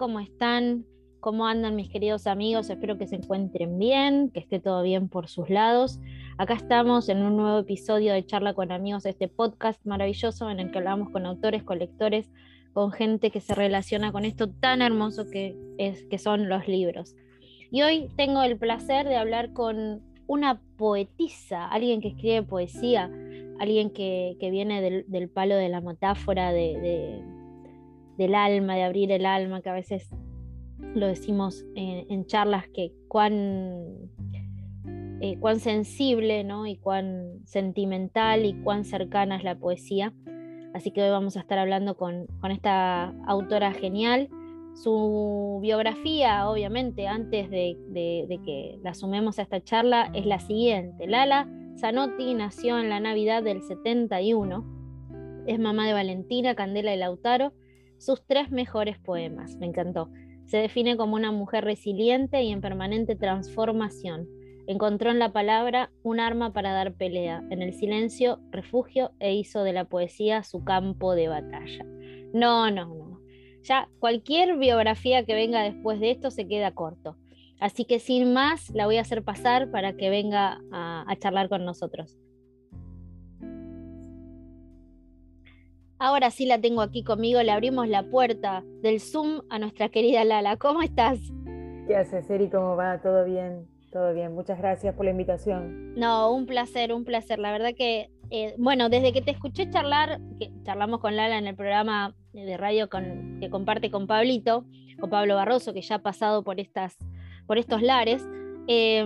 ¿cómo están? ¿Cómo andan mis queridos amigos? Espero que se encuentren bien, que esté todo bien por sus lados. Acá estamos en un nuevo episodio de Charla con Amigos, este podcast maravilloso en el que hablamos con autores, colectores, con gente que se relaciona con esto tan hermoso que, es, que son los libros. Y hoy tengo el placer de hablar con una poetisa, alguien que escribe poesía, alguien que, viene del, palo de la metáfora, de, del alma, de abrir el alma, que a veces lo decimos en, charlas, que cuán, eh, cuán sensible ¿no? y cuán sentimental y cuán cercana es la poesía. Así que hoy vamos a estar hablando con, esta autora genial. Su biografía, obviamente, antes de, de, que la sumemos a esta charla, es la siguiente. Lala Zanotti nació en la Navidad del 71. Es mamá de Valentina, Candela y Lautaro. Sus tres mejores poemas. Me encantó. Se define como una mujer resiliente y en permanente transformación. Encontró en la palabra un arma para dar pelea, en el silencio refugio e hizo de la poesía su campo de batalla. No, no, no. Ya cualquier biografía que venga después de esto se queda corto. Así que sin más, la voy a hacer pasar para que venga a, a charlar con nosotros. Ahora sí la tengo aquí conmigo, le abrimos la puerta del Zoom a nuestra querida Lala. ¿Cómo estás? ¿Qué haces, Eri? ¿Cómo va? ¿Todo bien? Todo bien. Muchas gracias por la invitación. No, un placer, un placer. La verdad que, eh, bueno, desde que te escuché charlar, que charlamos con Lala en el programa de radio con, que comparte con Pablito, con Pablo Barroso, que ya ha pasado por, estas, por estos lares, eh,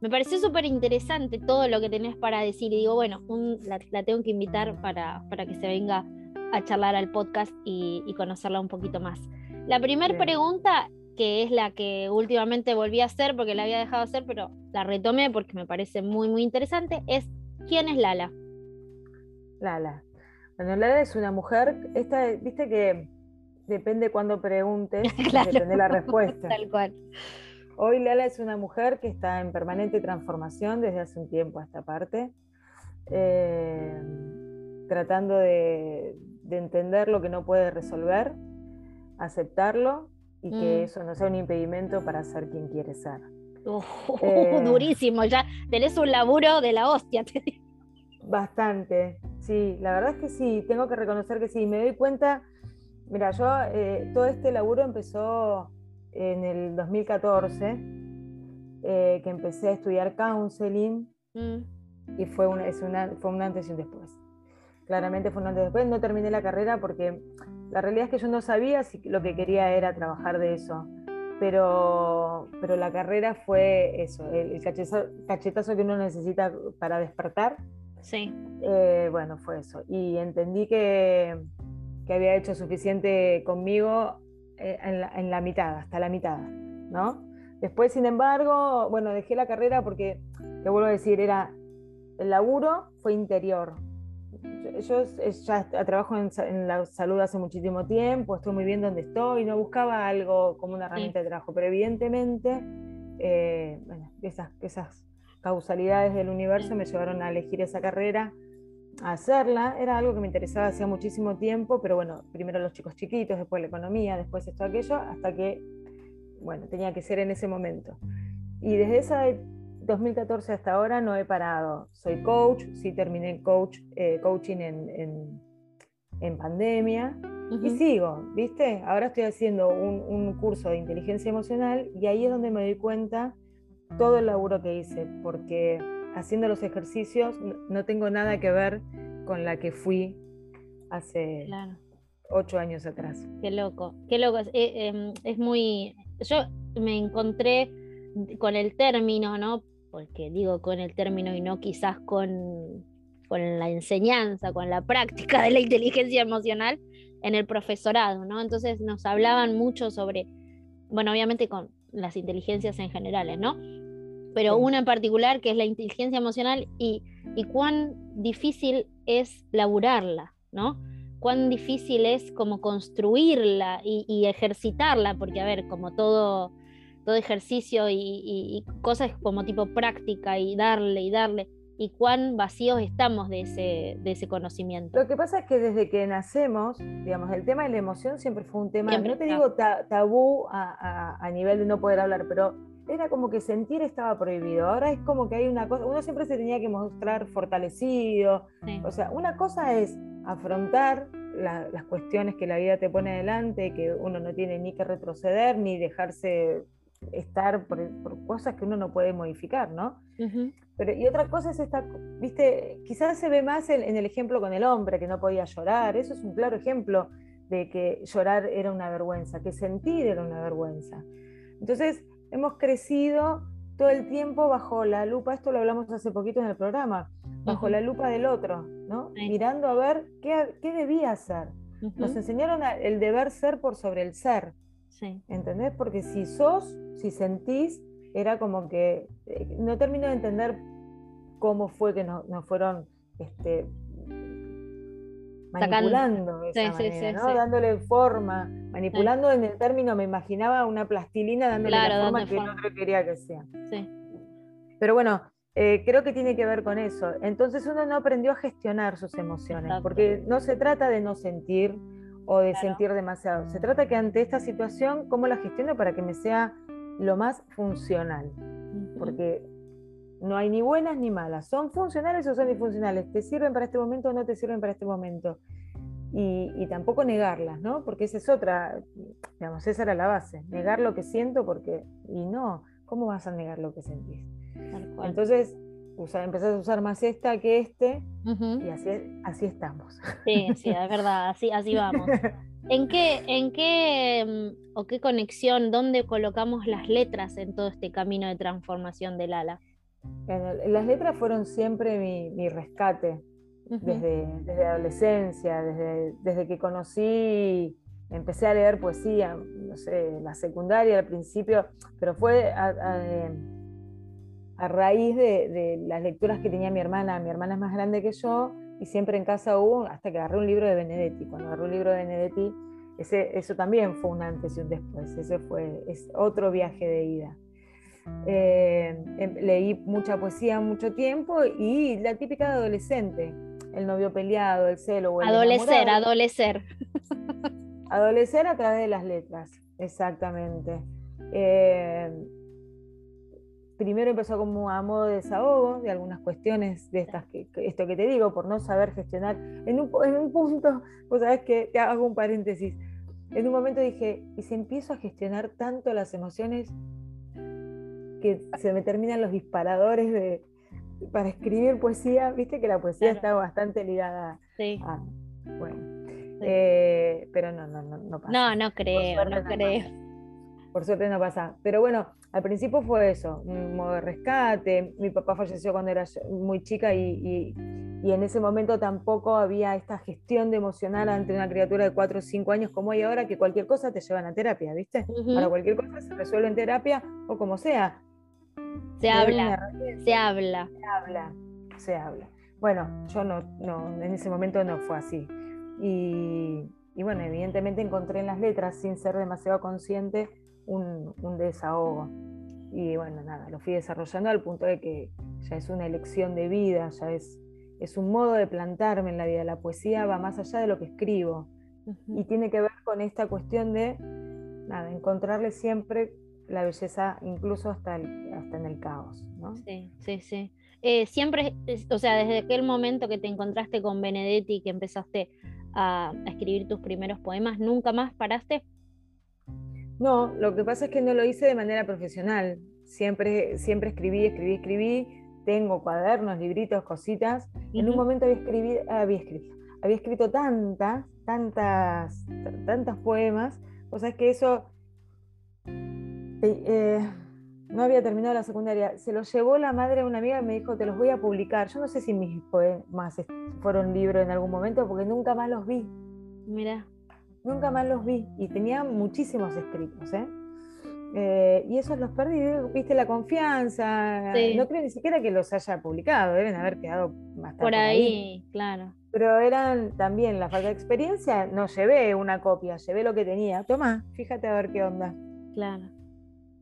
me pareció súper interesante todo lo que tenés para decir y digo, bueno, la, tengo que invitar para, para, que se venga a charlar al podcast y, conocerla un poquito más. La primera pregunta, que es la que últimamente volví a hacer porque la había dejado hacer, pero la retomé porque me parece muy, muy interesante, es ¿quién es Lala? Lala. Bueno, Lala es una mujer, esta, viste que depende cuando preguntes, depende la respuesta. Tal cual. Hoy Lala es una mujer que está en permanente transformación desde hace un tiempo a esta parte, eh, tratando de, entender lo que no puede resolver, aceptarlo y que mm. eso no sea un impedimento para ser quien quiere ser. Eh, durísimo, ya tenés un laburo de la hostia. Bastante, sí, la verdad es que sí, tengo que reconocer que sí, me doy cuenta, mira, yo eh, todo este laburo empezó en el 2014, eh, que empecé a estudiar counseling mm. y fue, una, es una, fue un antes y un después. Claramente fue un antes y después. No terminé la carrera porque la realidad es que yo no sabía si lo que quería era trabajar de eso. Pero, pero la carrera fue eso, el, cachetazo, que uno necesita para despertar. Sí. Eh, bueno, fue eso. Y entendí que, que había hecho suficiente conmigo eh, en, la, mitad, hasta la mitad, ¿no? Después, sin embargo, bueno, dejé la carrera porque, te vuelvo a decir, era el laburo fue interior. Yo, ya trabajo en, la salud hace muchísimo tiempo, estoy muy bien donde estoy, no buscaba algo como una herramienta de trabajo, pero evidentemente eh, bueno, esas, esas causalidades del universo me llevaron a elegir esa carrera hacerla. Era algo que me interesaba hacía muchísimo tiempo, pero bueno, primero los chicos chiquitos, después la economía, después esto, aquello, hasta que, bueno, tenía que ser en ese momento. Y desde ese 2014 hasta ahora no he parado. Soy coach, sí terminé coach, eh, coaching en, en, pandemia y sigo, ¿viste? Ahora estoy haciendo un, un curso de inteligencia emocional y ahí es donde me doy cuenta todo el laburo que hice, porque haciendo los ejercicios no tengo nada que ver con la que fui hace ocho años atrás. Qué loco, qué loco. Es, eh, em, es muy. Yo me encontré con el término, ¿no? Porque digo con el término y no quizás con, con la enseñanza, con la práctica de la inteligencia emocional en el profesorado, ¿no? Entonces nos hablaban mucho sobre, bueno, obviamente con las inteligencias en generales, ¿no? Pero una en particular que es la inteligencia emocional y, cuán difícil es laburarla, ¿no? Cuán difícil es como construirla y, ejercitarla, porque a ver, como todo, todo ejercicio y, cosas como tipo práctica y darle y darle, y cuán vacíos estamos de ese, de ese conocimiento. Lo que pasa es que desde que nacemos, digamos, el tema de la emoción siempre fue un tema, no te digo tabú a, nivel de no poder hablar, pero era como que sentir estaba prohibido. Ahora es como que hay una cosa, uno siempre se tenía que mostrar fortalecido. O sea, una cosa es afrontar las cuestiones que la vida te pone adelante, que uno no tiene ni que retroceder ni dejarse estar por, cosas que uno no puede modificar, ¿no? Pero, y otra cosa es esta, viste, quizás se ve más en, el ejemplo con el hombre que no podía llorar, eso es un claro ejemplo de que llorar era una vergüenza, que sentir era una vergüenza. Entonces, hemos crecido todo el tiempo bajo la lupa, esto lo hablamos hace poquito en el programa, bajo la lupa del otro, ¿no? Mirando a ver qué, qué debía hacer. Nos enseñaron el deber ser por sobre el ser. ¿Entendés? Porque si sos, si sentís, era como que eh, no termino de entender cómo fue que nos, fueron este, manipulando dándole forma, manipulando en el término, me imaginaba una plastilina dándole la forma que el otro quería que sea. Pero bueno, eh, creo que tiene que ver con eso. Entonces uno no aprendió a gestionar sus emociones, porque no se trata de no sentir, o de sentir demasiado. Se trata que ante esta situación, ¿cómo la gestiono para que me sea lo más funcional? Porque no hay ni buenas ni malas. ¿Son funcionales o son disfuncionales? ¿Te sirven para este momento o no te sirven para este momento? Y, tampoco negarlas, ¿no? Porque esa es otra, digamos, esa era la base. Negar lo que siento porque, y no, ¿cómo vas a negar lo que sentís? Entonces, empezás a usar más esta que este y así, así estamos. Sí, sí, es verdad, así, así vamos. ¿En qué, en qué mm, o qué conexión, dónde colocamos las letras en todo este camino de transformación del ala? Las letras fueron siempre mi, rescate desde, desde adolescencia, desde, desde que conocí empecé a leer poesía, no sé, la secundaria al principio, pero fue a, a raíz de, las lecturas que tenía mi hermana. Mi hermana es más grande que yo y siempre en casa hubo, hasta que agarré un libro de Benedetti. Cuando agarré un libro de Benedetti, ese, eso también fue un antes y un después. Ese fue es otro viaje de ida. Eh, em, leí mucha poesía mucho tiempo y la típica de adolescente, el novio peleado, el celo. O el adolecer, adolecer. Adolecer a través de las letras, exactamente. Eh, primero empezó como a modo de desahogo de algunas cuestiones de estas, que, esto que te digo, por no saber gestionar. En un, en un punto, vos sabés que te hago un paréntesis. En un momento dije, ¿y si empiezo a gestionar tanto las emociones que se me terminan los disparadores de, para escribir poesía? Viste que la poesía está bastante ligada a. Bueno. Eh, pero no, no, no, no pasa. No, no creo, no creo. Por suerte no pasa. Pero bueno, al principio fue eso, un modo de rescate. Mi papá falleció cuando era muy chica y, en ese momento tampoco había esta gestión de emocional ante una criatura de 4 o 5 años como hay ahora, que cualquier cosa te llevan a terapia, ¿viste? Para cualquier cosa se resuelve en terapia o como sea. Se habla, se habla. Se habla, se habla. Bueno, yo no, no, en ese momento no fue así. Y, y bueno, evidentemente encontré en las letras, sin ser demasiado consciente, un, desahogo. Y bueno, nada, lo fui desarrollando al punto de que ya es una elección de vida, ya es, es un modo de plantarme en la vida. La poesía va más allá de lo que escribo y tiene que ver con esta cuestión de nada, encontrarle siempre la belleza incluso hasta, hasta en el caos. ¿no? Sí, sí, sí. Eh, siempre, o sea, desde aquel momento que te encontraste con Benedetti y que empezaste a, a, escribir tus primeros poemas, ¿nunca más paraste? No, lo que pasa es que no lo hice de manera profesional. Siempre, siempre escribí, escribí, escribí. Tengo cuadernos, libritos, cositas. En un momento había, escribí, había, escrito, había escrito tantas, tantas, tantos poemas. O sea, es que eso eh, no había terminado la secundaria. Se lo llevó la madre de una amiga y me dijo, te los voy a publicar. Yo no sé si mis poemas fueron libros en algún momento porque nunca más los vi. Mira nunca más los vi y tenía muchísimos escritos. ¿eh? Eh, y esos los perdí, viste la confianza. No creo ni siquiera que los haya publicado, deben haber quedado bastante. Por ahí, claro. Pero eran también la falta de experiencia. No llevé una copia, llevé lo que tenía. Toma, fíjate a ver qué onda. Claro.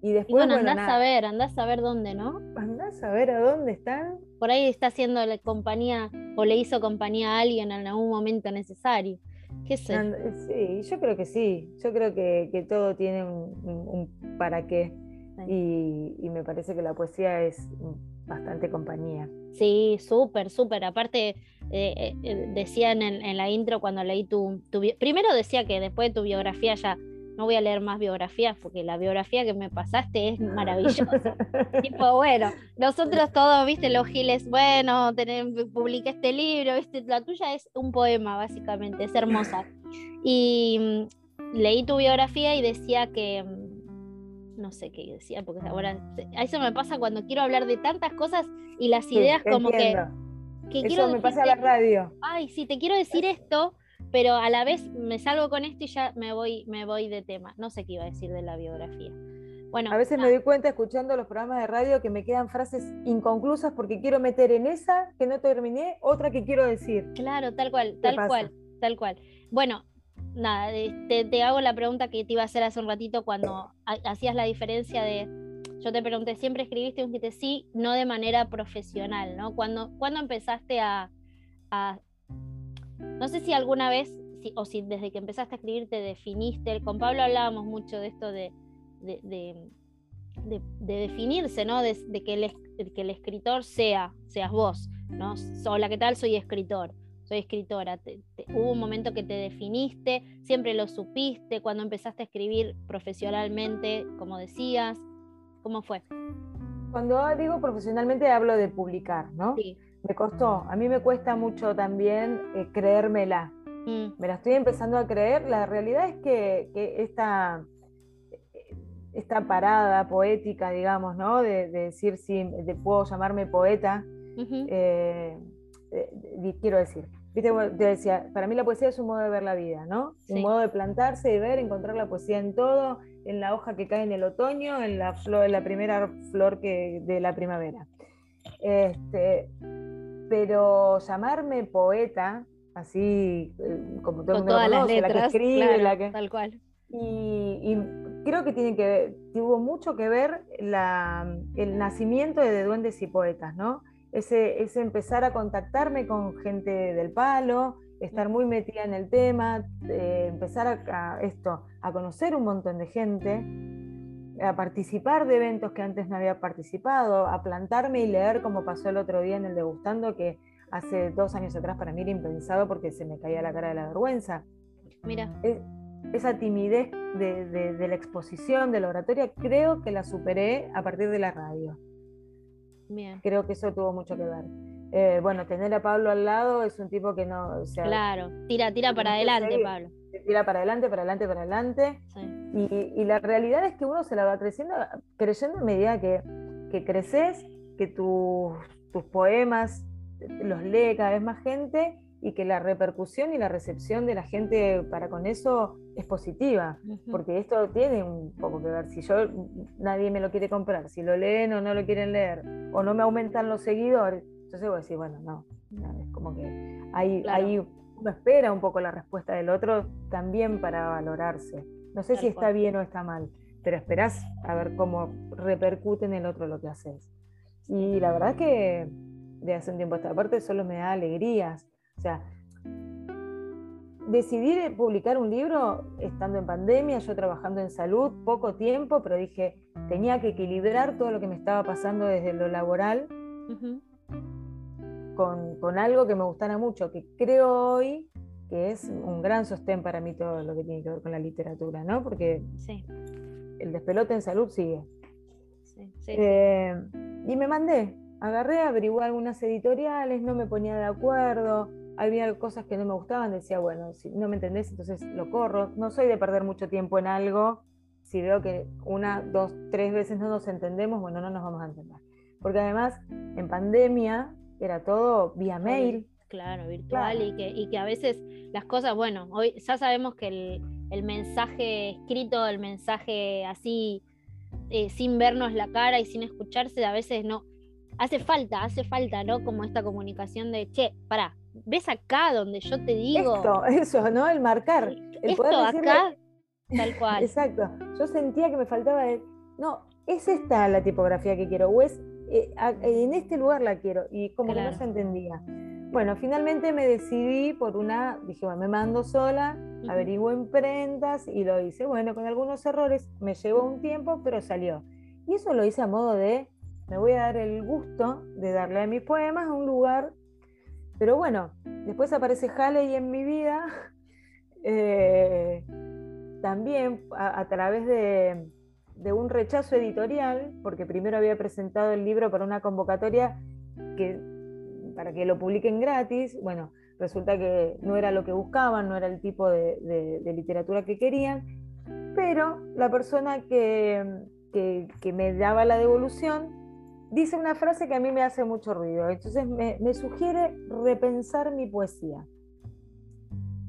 Y después, bueno, andás a ver, andás a ver dónde, ¿no? Andás a ver a dónde están. Por ahí está haciendo la compañía o le hizo compañía a alguien en algún momento necesario. ¿Qué sé? Sí, yo creo que sí. Yo creo que, todo tiene un, para qué. Y, me parece que la poesía es bastante compañía. Sí, súper, súper. Aparte, eh, eh, decían en, la intro cuando leí tu, tu... Primero decía que después de tu biografía ya no voy a leer más biografías porque la biografía que me pasaste es maravillosa. tipo, bueno, nosotros todos, viste, los giles, bueno, publiqué este libro, viste, la tuya es un poema, básicamente, es hermosa. Y mm, leí tu biografía y decía que, mm, no sé qué decía, porque ahora, eso me pasa cuando quiero hablar de tantas cosas y las ideas como que... que eso quiero me pasa a la radio. Ay, sí, te quiero decir esto pero a la vez me salgo con esto y ya me voy, me voy de tema. No sé qué iba a decir de la biografía. Bueno, a veces me doy cuenta escuchando los programas de radio que me quedan frases inconclusas porque quiero meter en esa que no terminé otra que quiero decir. Claro, tal cual, tal cual, tal cual. Bueno, nada, te, te, hago la pregunta que te iba a hacer hace un ratito cuando hacías la diferencia de, yo te pregunté, ¿siempre escribiste un dijiste sí, no de manera profesional, ¿no? Cuando, ¿Cuándo empezaste a, a, no sé si alguna vez, o si desde que empezaste a escribir te definiste, con Pablo hablábamos mucho de esto de, de, definirse, ¿no? De, que, el, que el escritor sea, seas vos, ¿no? Hola, ¿qué tal? Soy escritor, soy escritora. hubo un momento que te definiste, siempre lo supiste, cuando empezaste a escribir profesionalmente, como decías, ¿cómo fue? Cuando digo profesionalmente hablo de publicar, ¿no? Sí. Me costó, a mí me cuesta mucho también eh, creérmela. Mm. Me la estoy empezando a creer. La realidad es que, esta, esta, parada poética, digamos, ¿no? De, decir si puedo llamarme poeta, eh, quiero decir, Viste, te decía, para mí la poesía es un modo de ver la vida, ¿no? Un modo de plantarse y ver, encontrar la poesía en todo, en la hoja que cae en el otoño, en la, flor, en la primera flor que, de la primavera. Este, pero llamarme poeta, así eh, como todo el mundo todas conoce, las letras, la que escribe, la que... Tal cual. Y, creo que tiene que tuvo mucho que ver el nacimiento de, Duendes y Poetas, ¿no? Ese, ese, empezar a contactarme con gente del palo, estar muy metida en el tema, eh, empezar a, esto, a conocer un montón de gente a participar de eventos que antes no había participado, a plantarme y leer como pasó el otro día en el degustando, que hace dos años atrás para mí era impensado porque se me caía la cara de la vergüenza. Mira. esa timidez de, la exposición, de la oratoria, creo que la superé a partir de la radio. Bien. Creo que eso tuvo mucho que ver. Eh, bueno, tener a Pablo al lado es un tipo que no. claro, tira, tira para adelante, Pablo. Tira para adelante, para adelante, para adelante. Y, la realidad es que uno se la va creciendo, creyendo a medida que, que creces, que tus, tus poemas los lee cada vez más gente y que la repercusión y la recepción de la gente para con eso es positiva, porque esto tiene un poco que ver. Si yo nadie me lo quiere comprar, si lo leen o no lo quieren leer, o no me aumentan los seguidores, entonces voy a decir, bueno, no, es como que hay, hay, uno espera un poco la respuesta del otro también para valorarse. No sé si está bien o está mal, pero esperás a ver cómo repercute en el otro lo que haces. Y la verdad que de hace un tiempo a esta parte solo me da alegrías. O sea, decidí publicar un libro estando en pandemia, yo trabajando en salud, poco tiempo, pero dije, tenía que equilibrar todo lo que me estaba pasando desde lo laboral con, con, algo que me gustara mucho, que creo hoy que es un gran sostén para mí todo lo que tiene que ver con la literatura, ¿no? Porque el despelote en salud sigue. Eh, y me mandé, agarré, averigué algunas editoriales, no me ponía de acuerdo, había cosas que no me gustaban, decía, bueno, si no me entendés, entonces lo corro. No soy de perder mucho tiempo en algo, si veo que una, dos, tres veces no nos entendemos, bueno, no nos vamos a entender. Porque además, en pandemia era todo vía mail. Claro, virtual Y, que, y que a veces las cosas, bueno, hoy ya sabemos que el, mensaje escrito, el mensaje así, eh, sin vernos la cara y sin escucharse, a veces no. Hace falta, hace falta, ¿no? Como esta comunicación de, che, pará, ves acá donde yo te digo. Esto, eso, ¿no? El marcar. esto acá, tal cual. Exacto. Yo sentía que me faltaba el, no, ¿es esta la tipografía que quiero? ¿O es eh, en este lugar la quiero? Y como que no se entendía. Bueno, finalmente me decidí por una, dije, bueno, me mando sola, averiguo en prendas y lo hice. Bueno, con algunos errores, me llevó un tiempo, pero salió. Y eso lo hice a modo de, me voy a dar el gusto de darle a mis poemas a un lugar. Pero bueno, después aparece Halley en mi vida, eh, también a, través de, de un rechazo editorial, porque primero había presentado el libro para una convocatoria que para que lo publiquen gratis. Bueno, resulta que no era lo que buscaban, no era el tipo de, literatura que querían, pero la persona que, me daba la devolución dice una frase que a mí me hace mucho ruido. Entonces me, me sugiere repensar mi poesía.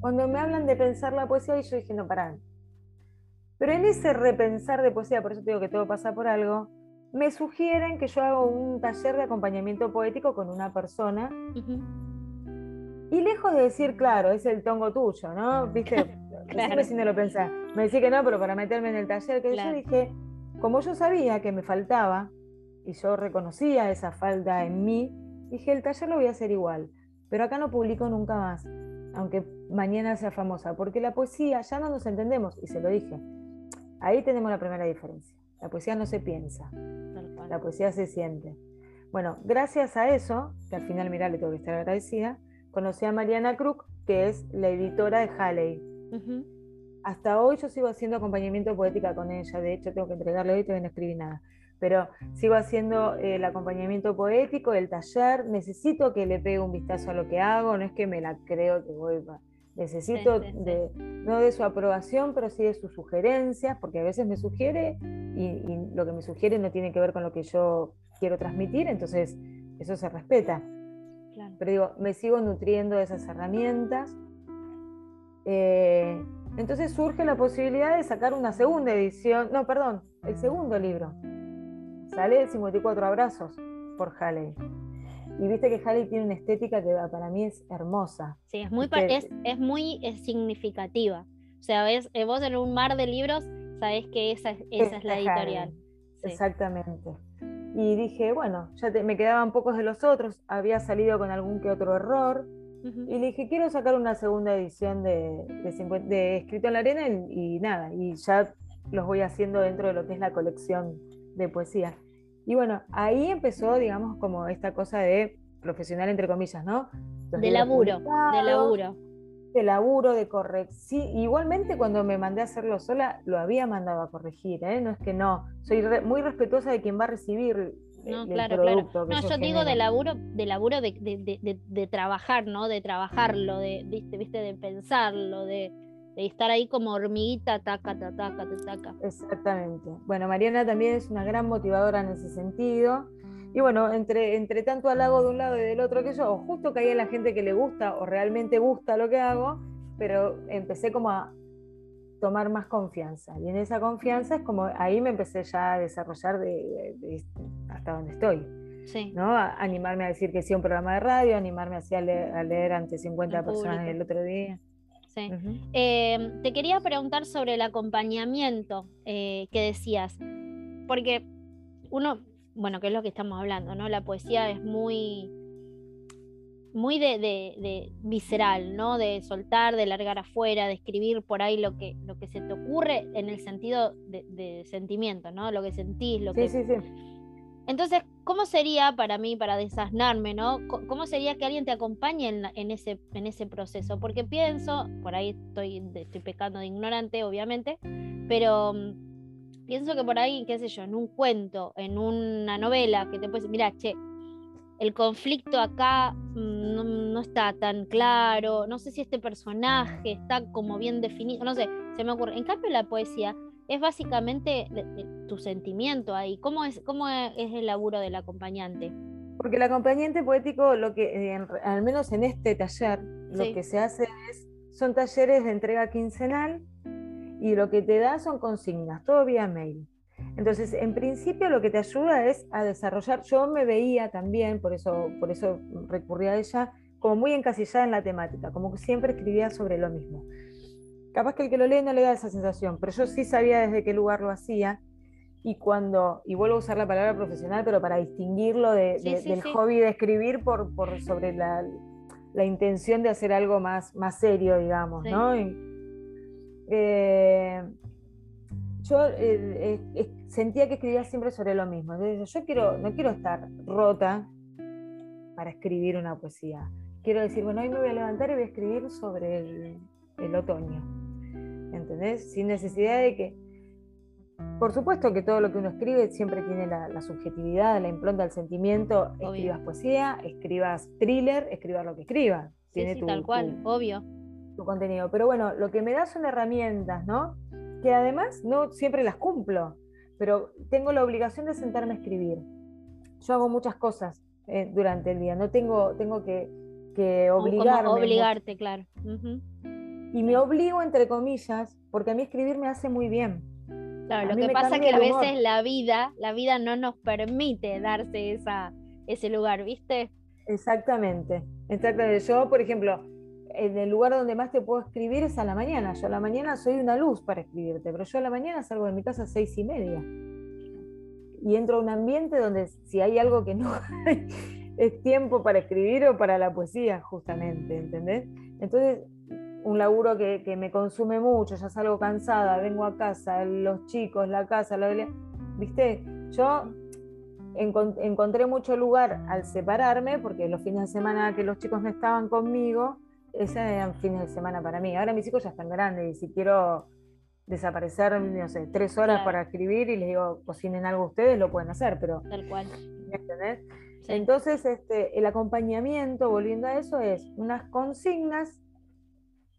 Cuando me hablan de pensar la poesía, y yo dije, no, pará. Pero en ese repensar de poesía, por eso te digo que todo pasa por algo, me sugieren que yo haga un taller de acompañamiento poético con una persona. Y lejos de decir, claro, es el tongo tuyo, ¿no? ¿Viste? claro. si no lo pensás. Me decía que no, pero para meterme en el taller, que yo dije, como yo sabía que me faltaba, y yo reconocía esa falta en mí, dije, el taller lo voy a hacer igual. Pero acá no publico nunca más, aunque mañana sea famosa, porque la poesía ya no nos entendemos, y se lo dije. Ahí tenemos la primera diferencia. La poesía no se piensa, la poesía se siente. Bueno, gracias a eso, que al final, mira, le tengo que estar agradecida, conocí a Mariana Krug, que es la editora de Halley. Hasta hoy yo sigo haciendo acompañamiento poética con ella, de hecho tengo que entregarle hoy, todavía no escribí nada, pero sigo haciendo el acompañamiento poético, el taller, necesito que le pegue un vistazo a lo que hago, no es que me la creo que voy... Necesito De, no de su aprobación, pero sí de sus sugerencias, porque a veces me sugiere y, lo que me sugiere no tiene que ver con lo que yo quiero transmitir, entonces eso se respeta. Pero digo, me sigo nutriendo de esas herramientas. Eh, entonces surge la posibilidad de sacar una segunda edición, no, perdón, el segundo libro. Sale 54 abrazos por Halley. Y viste que Halley tiene una estética que para mí es hermosa. Sí, es muy, es, es, muy significativa. O sea, ves, eh, vos en un mar de libros sabés que esa, esa es la editorial. Exactamente. Y dije, bueno, ya me quedaban pocos de los otros, había salido con algún que otro error. Y le dije, quiero sacar una segunda edición de, de, Escrito en la Arena y nada, y ya los voy haciendo dentro de lo que es la colección de poesía. Y bueno, ahí empezó, digamos, como esta cosa de profesional, entre comillas, ¿no? de laburo, de laburo. De laburo, de corrección. Sí, igualmente cuando me mandé a hacerlo sola, lo había mandado a corregir, ¿eh? No es que no. Soy muy respetuosa de quien va a recibir no, claro, claro. No, yo digo de laburo, de laburo de, de, de, trabajar, ¿no? De trabajarlo, de, viste, viste, de pensarlo, de, de estar ahí como hormiguita, taca, taca, taca, taca. Exactamente. Bueno, Mariana también es una gran motivadora en ese sentido. Y bueno, entre, entre tanto halago de un lado y del otro que yo, o justo caí en la gente que le gusta o realmente gusta lo que hago, pero empecé como a tomar más confianza. Y en esa confianza es como ahí me empecé ya a desarrollar de, hasta donde estoy. Sí. ¿no? animarme a decir que sí a un programa de radio, animarme a leer, a leer ante 50 personas el otro día. Em, te quería preguntar sobre el acompañamiento eh, que decías, porque uno, bueno, que es lo que estamos hablando, ¿no? La poesía es muy, muy de, visceral, ¿no? De soltar, de largar afuera, de escribir por ahí lo que, lo que se te ocurre en el sentido de, sentimiento, ¿no? Lo que sentís, lo que... Sí, sí. Entonces, ¿cómo sería para mí, para desasnarme, ¿no? ¿Cómo sería que alguien te acompañe en, ese, en ese proceso? Porque pienso, por ahí estoy, estoy pecando de ignorante, obviamente, pero mm, pienso que por ahí, qué sé yo, en un cuento, en una novela, que te puedes mira, che, el conflicto acá mm, no, no, está tan claro, no sé si este personaje está como bien definido, no sé, se me ocurre. En cambio, la poesía es básicamente tu sentimiento ahí. ¿Cómo es, cómo es el laburo del acompañante? Porque el acompañante poético, lo que, al menos en este taller, lo que se hace es, son talleres de entrega quincenal y lo que te da son consignas, todo vía mail. Entonces, en principio lo que te ayuda es a desarrollar, yo me veía también, por eso, por eso recurrí a ella, como muy encasillada en la temática, como que siempre escribía sobre lo mismo. Capaz que el que lo lee no le da esa sensación, pero yo sí sabía desde qué lugar lo hacía. y cuando, y vuelvo a usar la palabra profesional, pero para distinguirlo del hobby de escribir por, por sobre la, la, intención de hacer algo más, más serio, digamos, ¿no? Eh, yo eh, eh, sentía que escribía siempre sobre lo mismo. Entonces, yo quiero, no quiero estar rota para escribir una poesía. Quiero decir, bueno, hoy me voy a levantar y voy a escribir sobre el, el otoño. ¿Entendés? Sin necesidad de que por supuesto que todo lo que uno escribe siempre tiene la, subjetividad, la impronta del sentimiento. Escribas poesía, escribas thriller, escribas lo que escribas. Tiene tu, tal cual, obvio. Tu contenido. Pero bueno, lo que me da son herramientas, ¿no? Que además no siempre las cumplo, pero tengo la obligación de sentarme a escribir. Yo hago muchas cosas eh, durante el día, no tengo, tengo que, que obligarme. obligarte, claro. Y me obligo, entre comillas, porque a mí escribir me hace muy bien Claro, lo que pasa es que a veces la vida, la vida no nos permite darse esa, ese lugar, ¿viste? Exactamente, exactamente. Yo, por ejemplo, en el lugar donde más te puedo escribir es a la mañana. Yo a la mañana soy una luz para escribirte, pero yo a la mañana salgo de mi casa a seis y media. Y entro a un ambiente donde si hay algo que no es tiempo para escribir o para la poesía, justamente, ¿entendés? Entonces, un laburo que, me consume mucho, ya salgo cansada, vengo a casa, los chicos, la casa, la... ¿viste? Yo encontré mucho lugar al separarme, porque los fines de semana que los chicos no estaban conmigo, esos eran fines de semana para mí. Ahora mis hijos ya están grandes y si quiero desaparecer, no sé, tres horas para escribir y les digo, cocinen algo ustedes, lo pueden hacer, pero... Tal cual. ¿Entendés? Entonces, este, el acompañamiento, volviendo a eso, es unas consignas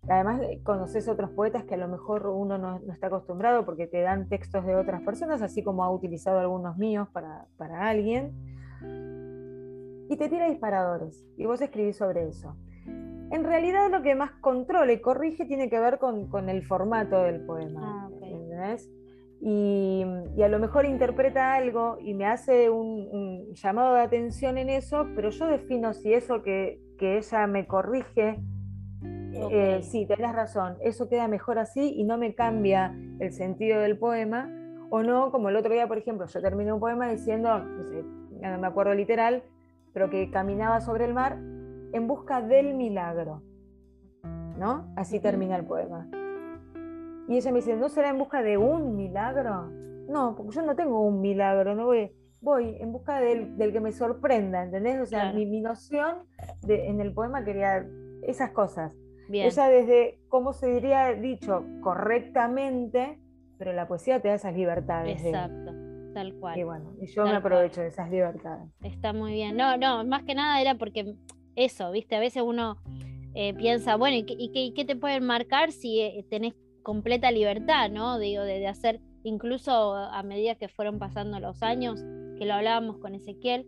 Además, conoces otros poetas que a lo mejor uno no, está acostumbrado porque te dan textos de otras personas, así como ha utilizado algunos míos para, alguien. Y te tira disparadores y vos escribís sobre eso. En realidad lo que más controla y corrige tiene que ver con, el formato del poema. Ah, y, a lo mejor interpreta algo y me hace un, llamado de atención en eso, pero yo defino si eso que, que ella me corrige eh, sí, tenés razón, eso queda mejor así y no me cambia el sentido del poema, o no, como el otro día, por ejemplo, yo terminé un poema diciendo, no sé, no me acuerdo literal, pero que caminaba sobre el mar en busca del milagro, ¿no? Así termina el poema. Y ella me dice, ¿no será en busca de un milagro? No, porque yo no tengo un milagro, no voy, voy en busca del, que me sorprenda, ¿entendés? O sea, mi, mi, noción de, en el poema quería esas cosas. Ella desde, ¿cómo se diría dicho? Correctamente, pero la poesía te da esas libertades. Exacto, tal cual. Y bueno, y yo me aprovecho de esas libertades. Está muy bien. No, no, más que nada era porque eso, viste, a veces uno eh, piensa, bueno, ¿y qué, te pueden marcar si eh, tenés completa libertad, ¿no? Digo, de, hacer, incluso a medida que fueron pasando los años, que lo hablábamos con Ezequiel,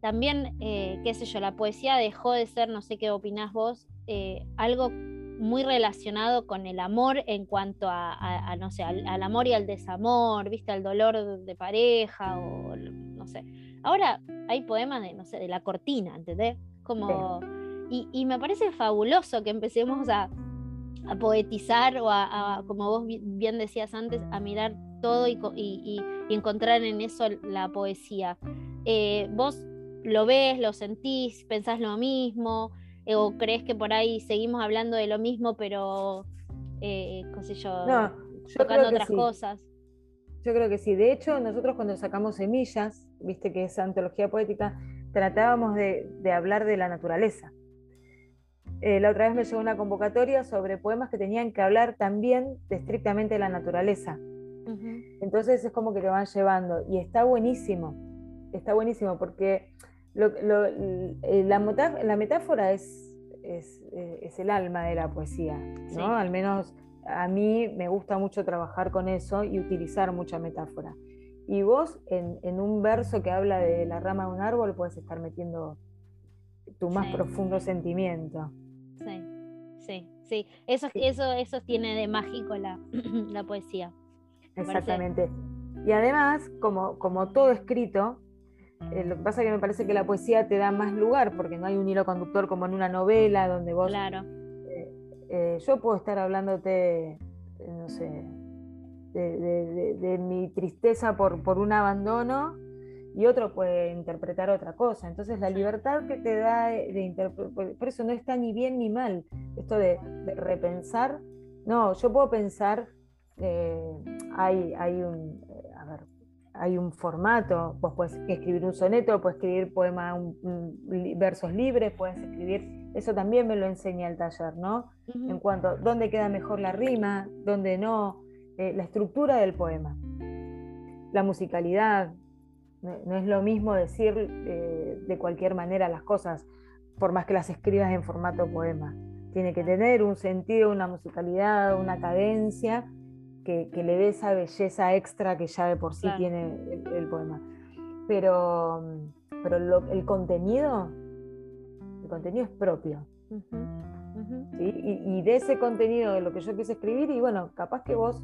también, eh, qué sé yo, la poesía dejó de ser, no sé qué opinás vos, eh, algo muy relacionado con el amor en cuanto a, no sé, al, amor y al desamor, viste, al dolor de pareja o no sé. Ahora hay poemas de, no sé, de la cortina, ¿entendés? Como, y, me parece fabuloso que empecemos a, poetizar o a, como vos bien decías antes, a mirar todo y, encontrar en eso la poesía. Eh, vos lo ves, lo sentís, pensás lo mismo, o crees que por ahí seguimos hablando de lo mismo, pero, eh, qué sé yo, tocando otras cosas. Yo creo que sí. De hecho, nosotros cuando sacamos Semillas, viste que es antología poética, tratábamos de, hablar de la naturaleza. Eh, la otra vez me llegó una convocatoria sobre poemas que tenían que hablar también de estrictamente de la naturaleza. Entonces es como que te van llevando y está buenísimo, está buenísimo porque eh, la, metáfora es, eh, es, el alma de la poesía, ¿no? Al menos a mí me gusta mucho trabajar con eso y utilizar mucha metáfora. Y vos en, un verso que habla de la rama de un árbol puedes estar metiendo tu más profundo sentimiento. Sí, sí, sí. Eso, eso, eso tiene de mágico la, la poesía. Exactamente. Y además, como, como todo escrito, eh, lo que pasa es que me parece que la poesía te da más lugar, porque no hay un hilo conductor como en una novela donde vos... Claro. Eh, eh, yo puedo estar hablándote, no sé, de, mi tristeza por, por un abandono y otro puede interpretar otra cosa. Entonces la libertad que te da de interpretar, por eso no está ni bien ni mal, esto de, repensar, no, yo puedo pensar, eh, hay, hay, un, hay un formato, vos puedes escribir un soneto, puedes escribir poema, versos libres, puedes escribir, eso también me lo enseña el taller, ¿no? En cuanto a dónde queda mejor la rima, dónde no, eh, la estructura del poema, la musicalidad, no, es lo mismo decir eh, de cualquier manera las cosas, por más que las escribas en formato poema. Tiene que tener un sentido, una musicalidad, una cadencia que, le dé esa belleza extra que ya de por sí tiene el, poema. Pero, pero el contenido, el contenido es propio. Y, y, de ese contenido de lo que yo quise escribir, y bueno, capaz que vos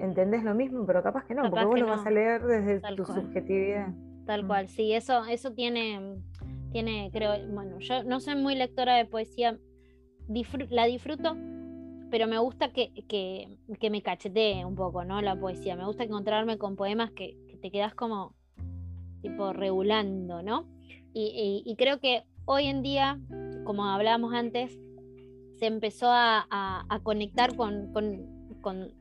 entendés lo mismo, pero capaz que no, porque vos lo vas a leer desde tu subjetividad. Tal mm. cual, sí, eso, eso tiene, tiene, creo, bueno, yo no soy muy lectora de poesía, la disfruto, pero me gusta que, que, me cachetee un poco, ¿no? La poesía. Me gusta encontrarme con poemas que, te quedas como, tipo, regulando, ¿no? Y, creo que hoy en día, como hablábamos antes, se empezó a, conectar con, con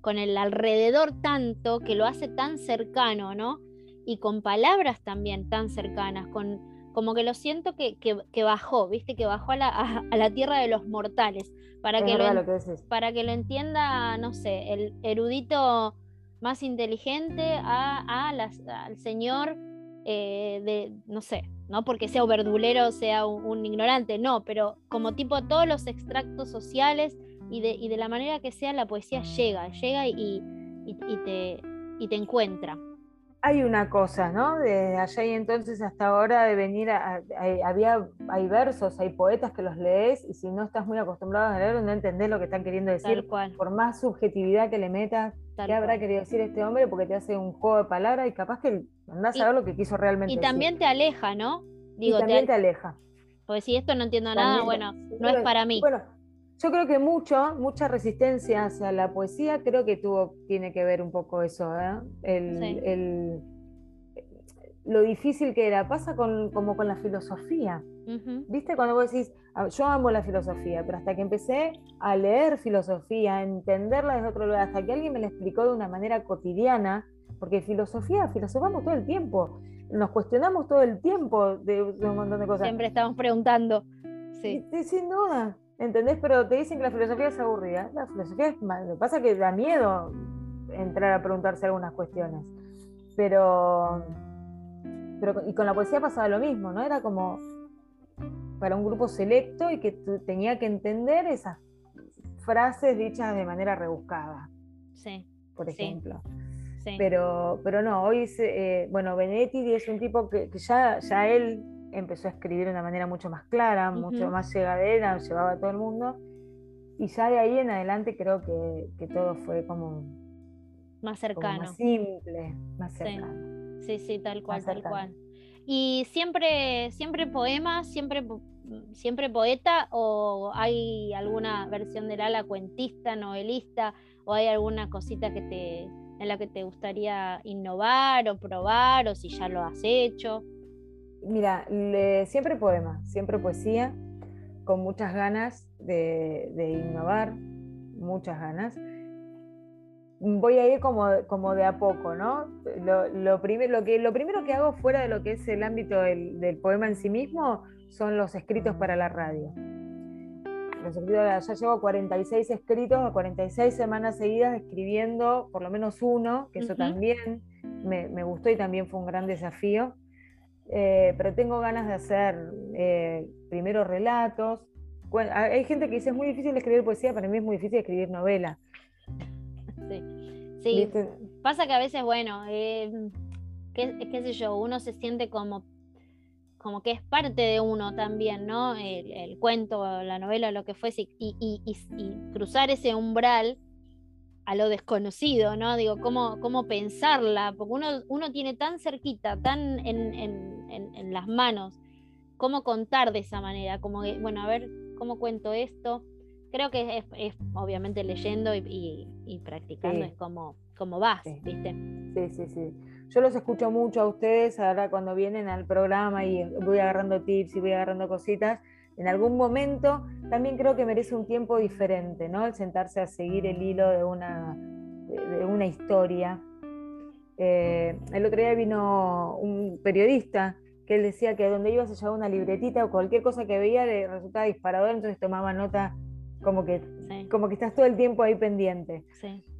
con el alrededor tanto, que lo hace tan cercano, ¿no? Y con palabras también tan cercanas, con, como que lo siento que, que, bajó, ¿viste? Que bajó a la, a, la, tierra de los mortales, para que, lo, para que lo entienda, no sé, el erudito más inteligente a, al señor eh, de, no sé, no porque sea un verdulero, sea un, un ignorante, no, pero como tipo todos los extractos sociales y de, y de la manera que sea la poesía llega, llega y, y, te, y te encuentra. Hay una cosa, ¿no? De allá y entonces hasta ahora de venir a, había, hay versos, hay poetas que los lees y si no estás muy acostumbrado a leer no entendés lo que están queriendo decir, por más subjetividad que le metas, ¿qué habrá querido decir este hombre? Porque te hace un juego de palabras y capaz que andás a ver lo que quiso realmente y también te aleja, ¿no? Digo, y también te, aleja. Porque si esto no entiendo nada, bueno, no es para mí. Bueno, yo creo que mucho, mucha resistencia hacia la poesía, creo que tuvo, tiene que ver un poco eso, ¿eh? el, lo difícil que era. Pasa con, como con la filosofía. ¿Viste? Cuando vos decís, ah, yo amo la filosofía, pero hasta que empecé a leer filosofía, a entenderla desde otro lugar, hasta que alguien me la explicó de una manera cotidiana, porque filosofía, filosofamos todo el tiempo, nos cuestionamos todo el tiempo de, un montón de cosas. Siempre estamos preguntando. Sí. sin duda, ¿Entendés? Pero te dicen que la filosofía es aburrida. La filosofía es mal. Lo que pasa es que da miedo entrar a preguntarse algunas cuestiones. Pero, pero y con la poesía pasaba lo mismo, ¿no? Era como para un grupo selecto y que tenía que entender esas frases dichas de manera rebuscada. Sí. Por ejemplo. Sí. Pero, pero no, hoy, eh, bueno, Benedetti es un tipo que, que ya, ya él empezó a escribir de una manera mucho más clara, mucho más llegadera, llevaba a todo el mundo. Y ya de ahí en adelante creo que, todo fue como más cercano. más simple, más cercano. Sí, sí, tal cual, tal cual. ¿Y siempre, siempre poema, siempre, siempre poeta o hay alguna versión del ala cuentista, novelista o hay alguna cosita que te, en la que te gustaría innovar o probar o si ya lo has hecho? Mira, siempre poema, siempre poesía, con muchas ganas de, innovar, muchas ganas. Voy a ir como, como de a poco, ¿no? Lo, lo, que, lo primero que hago fuera de lo que es el ámbito del, poema en sí mismo son los escritos para la radio. Los escritos, ya llevo 46 escritos, 46 semanas seguidas escribiendo por lo menos uno, que eso también me, me, gustó y también fue un gran desafío. Eh, pero tengo ganas de hacer eh, primero relatos. hay gente que dice es muy difícil escribir poesía, para mí es muy difícil escribir novela. Sí, sí. Pasa que a veces, bueno, eh, qué, sé yo, uno se siente como, como que es parte de uno también, ¿no? El, cuento, la novela, lo que fuese, y, y cruzar ese umbral a lo desconocido, ¿no? Digo, ¿cómo, cómo pensarla? Porque uno, uno tiene tan cerquita, tan en, en, las manos, cómo contar de esa manera, como bueno, a ver, ¿cómo cuento esto? creo que es, obviamente leyendo y, practicando es como, como vas, ¿viste? Sí, sí, sí. Yo los escucho mucho a ustedes ahora cuando vienen al programa y voy agarrando tips y voy agarrando cositas. En algún momento también creo que merece un tiempo diferente, ¿no? El sentarse a seguir el hilo de una, de una historia. Eh, el otro día vino un periodista que él decía que donde iba se llevaba una libretita o cualquier cosa que veía le resultaba disparador, entonces tomaba nota como que, como que estás todo el tiempo ahí pendiente.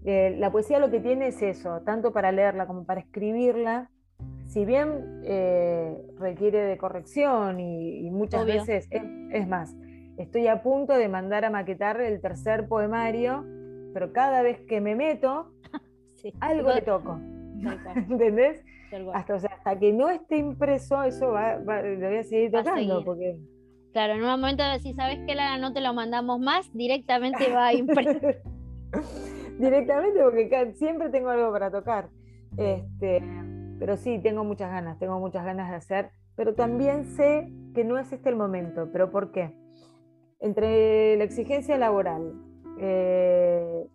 Eh, la poesía lo que tiene es eso, tanto para leerla como para escribirla, si bien eh, requiere de corrección y, muchas veces, es, más, estoy a punto de mandar a maquetar el tercer poemario, pero cada vez que me meto, algo le toco. ¿Entendés? Hasta, hasta que no esté impreso, eso va, lo voy a seguir tocando. Porque... Claro, en un momento si sabes que la no te lo mandamos más, directamente va a impreso. directamente, porque siempre tengo algo para tocar. Este, pero sí, tengo muchas ganas, tengo muchas ganas de hacer, pero también sé que no es este el momento. ¿Pero por qué? Entre la exigencia laboral, eh,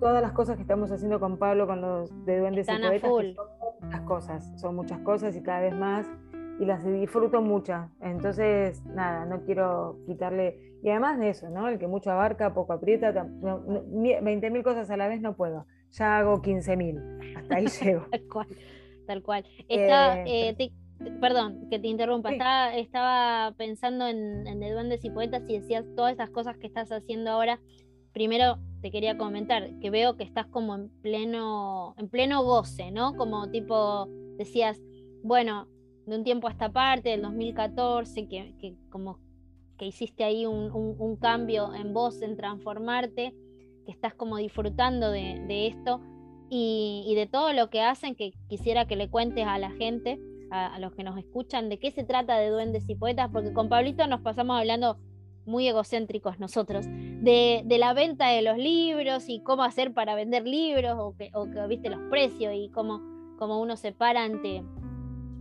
todas las cosas que estamos haciendo con Pablo, con los de Duendes y Poetas, son muchas cosas, son muchas cosas y cada vez más, y las disfruto mucho. Entonces, nada, no quiero quitarle. Y además de eso, ¿no? El que mucho abarca, poco aprieta, 20.000 cosas a la vez no puedo. Ya hago 15.000, hasta ahí llego. Tal cual, cual. Eh, perdón, que te interrumpa. Estaba, pensando en, en De Duendes y Poetas y decías todas esas cosas que estás haciendo ahora. Primero, te quería comentar, que veo que estás como en pleno, en pleno goce, ¿no? Como tipo, decías, bueno, de un tiempo a esta parte, del 2014, que, que como que hiciste ahí un, cambio en vos, en transformarte, que estás como disfrutando de, esto y, de todo lo que hacen, que quisiera que le cuentes a la gente, a, a los que nos escuchan, de qué se trata de Duendes y Poetas, porque con Pablito nos pasamos hablando muy egocéntricos nosotros, de, la venta de los libros y cómo hacer para vender libros o que, o que viste los precios y cómo, cómo uno se para ante,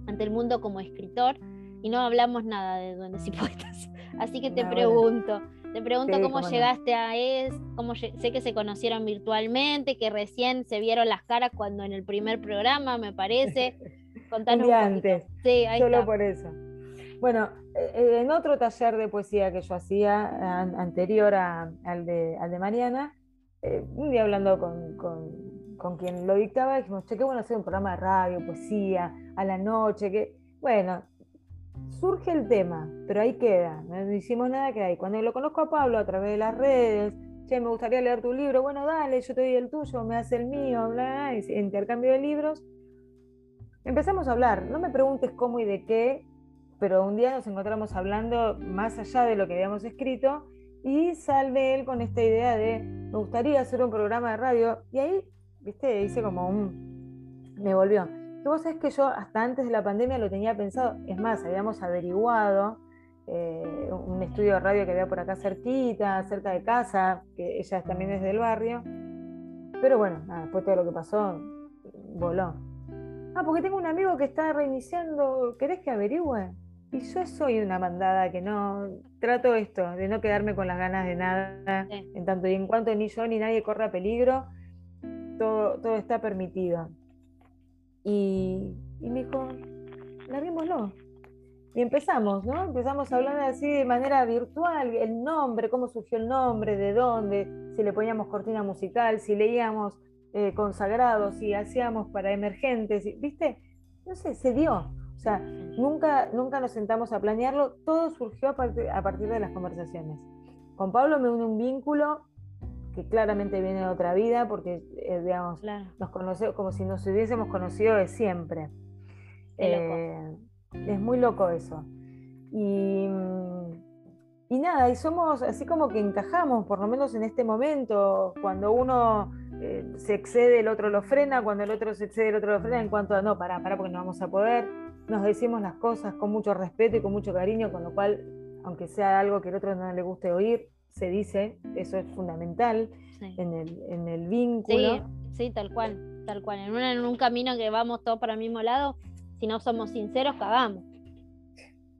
ante el mundo como escritor y no hablamos nada de duendes y poetas. Así que te pregunto, te pregunto cómo, llegaste a ES, cómo sé que se conocieron virtualmente, que recién se vieron las caras cuando en el primer programa, me parece. Contanos un, antes. Sí, ahí Solo por eso. Bueno, eh, en otro taller de poesía que yo hacía anterior al, de, al, de, Mariana, eh, un día hablando con, quien lo dictaba, dijimos, che, qué bueno hacer un programa de radio, poesía, a la noche, que, bueno, surge el tema, pero ahí queda, no hicimos nada que ahí. Cuando lo conozco a Pablo a través de las redes, che, me gustaría leer tu libro, bueno, dale, yo te doy el tuyo, me hace el mío, bla, bla, intercambio de libros. Empezamos a hablar, no me preguntes cómo y de qué, pero un día nos encontramos hablando más allá de lo que habíamos escrito y sale él con esta idea de, me gustaría hacer un programa de radio, y ahí, viste, hice como un, me volvió. Vos sabés que yo hasta antes de la pandemia lo tenía pensado, es más, habíamos averiguado eh, un estudio de radio que había por acá cerquita, cerca de casa, que ella también es del barrio, pero bueno, después de todo lo que pasó, voló. Ah, porque tengo un amigo que está reiniciando, ¿querés que averigüe? Y yo soy una mandada que no trato esto, de no quedarme con las ganas de nada, en tanto y en cuanto ni yo ni nadie corra peligro, todo, todo está permitido. Y, y me dijo, larguémoslo. Y empezamos, ¿no? Empezamos a hablar así de manera virtual, el nombre, cómo surgió el nombre, de dónde, si le poníamos cortina musical, si leíamos eh, consagrados, si hacíamos para emergentes, ¿viste? No sé, se dio. O sea, nunca, nunca nos sentamos a planearlo, todo surgió a partir, a partir de las conversaciones. Con Pablo me une un vínculo que claramente viene de otra vida, porque, eh, digamos, nos conocemos como si nos hubiésemos conocido de siempre. Eh, es muy loco eso. Y, y nada, y somos así como que encajamos, por lo menos en este momento, cuando uno eh, se excede, el otro lo frena, cuando el otro se excede, el otro lo frena, en cuanto a no, para, para, porque no vamos a poder nos decimos las cosas con mucho respeto y con mucho cariño, con lo cual, aunque sea algo que el otro no le guste oír, se dice, eso es fundamental en, el, en, el, vínculo. Sí, tal cual, tal cual. En, en un camino que vamos todos para el mismo lado, si no somos sinceros, cagamos.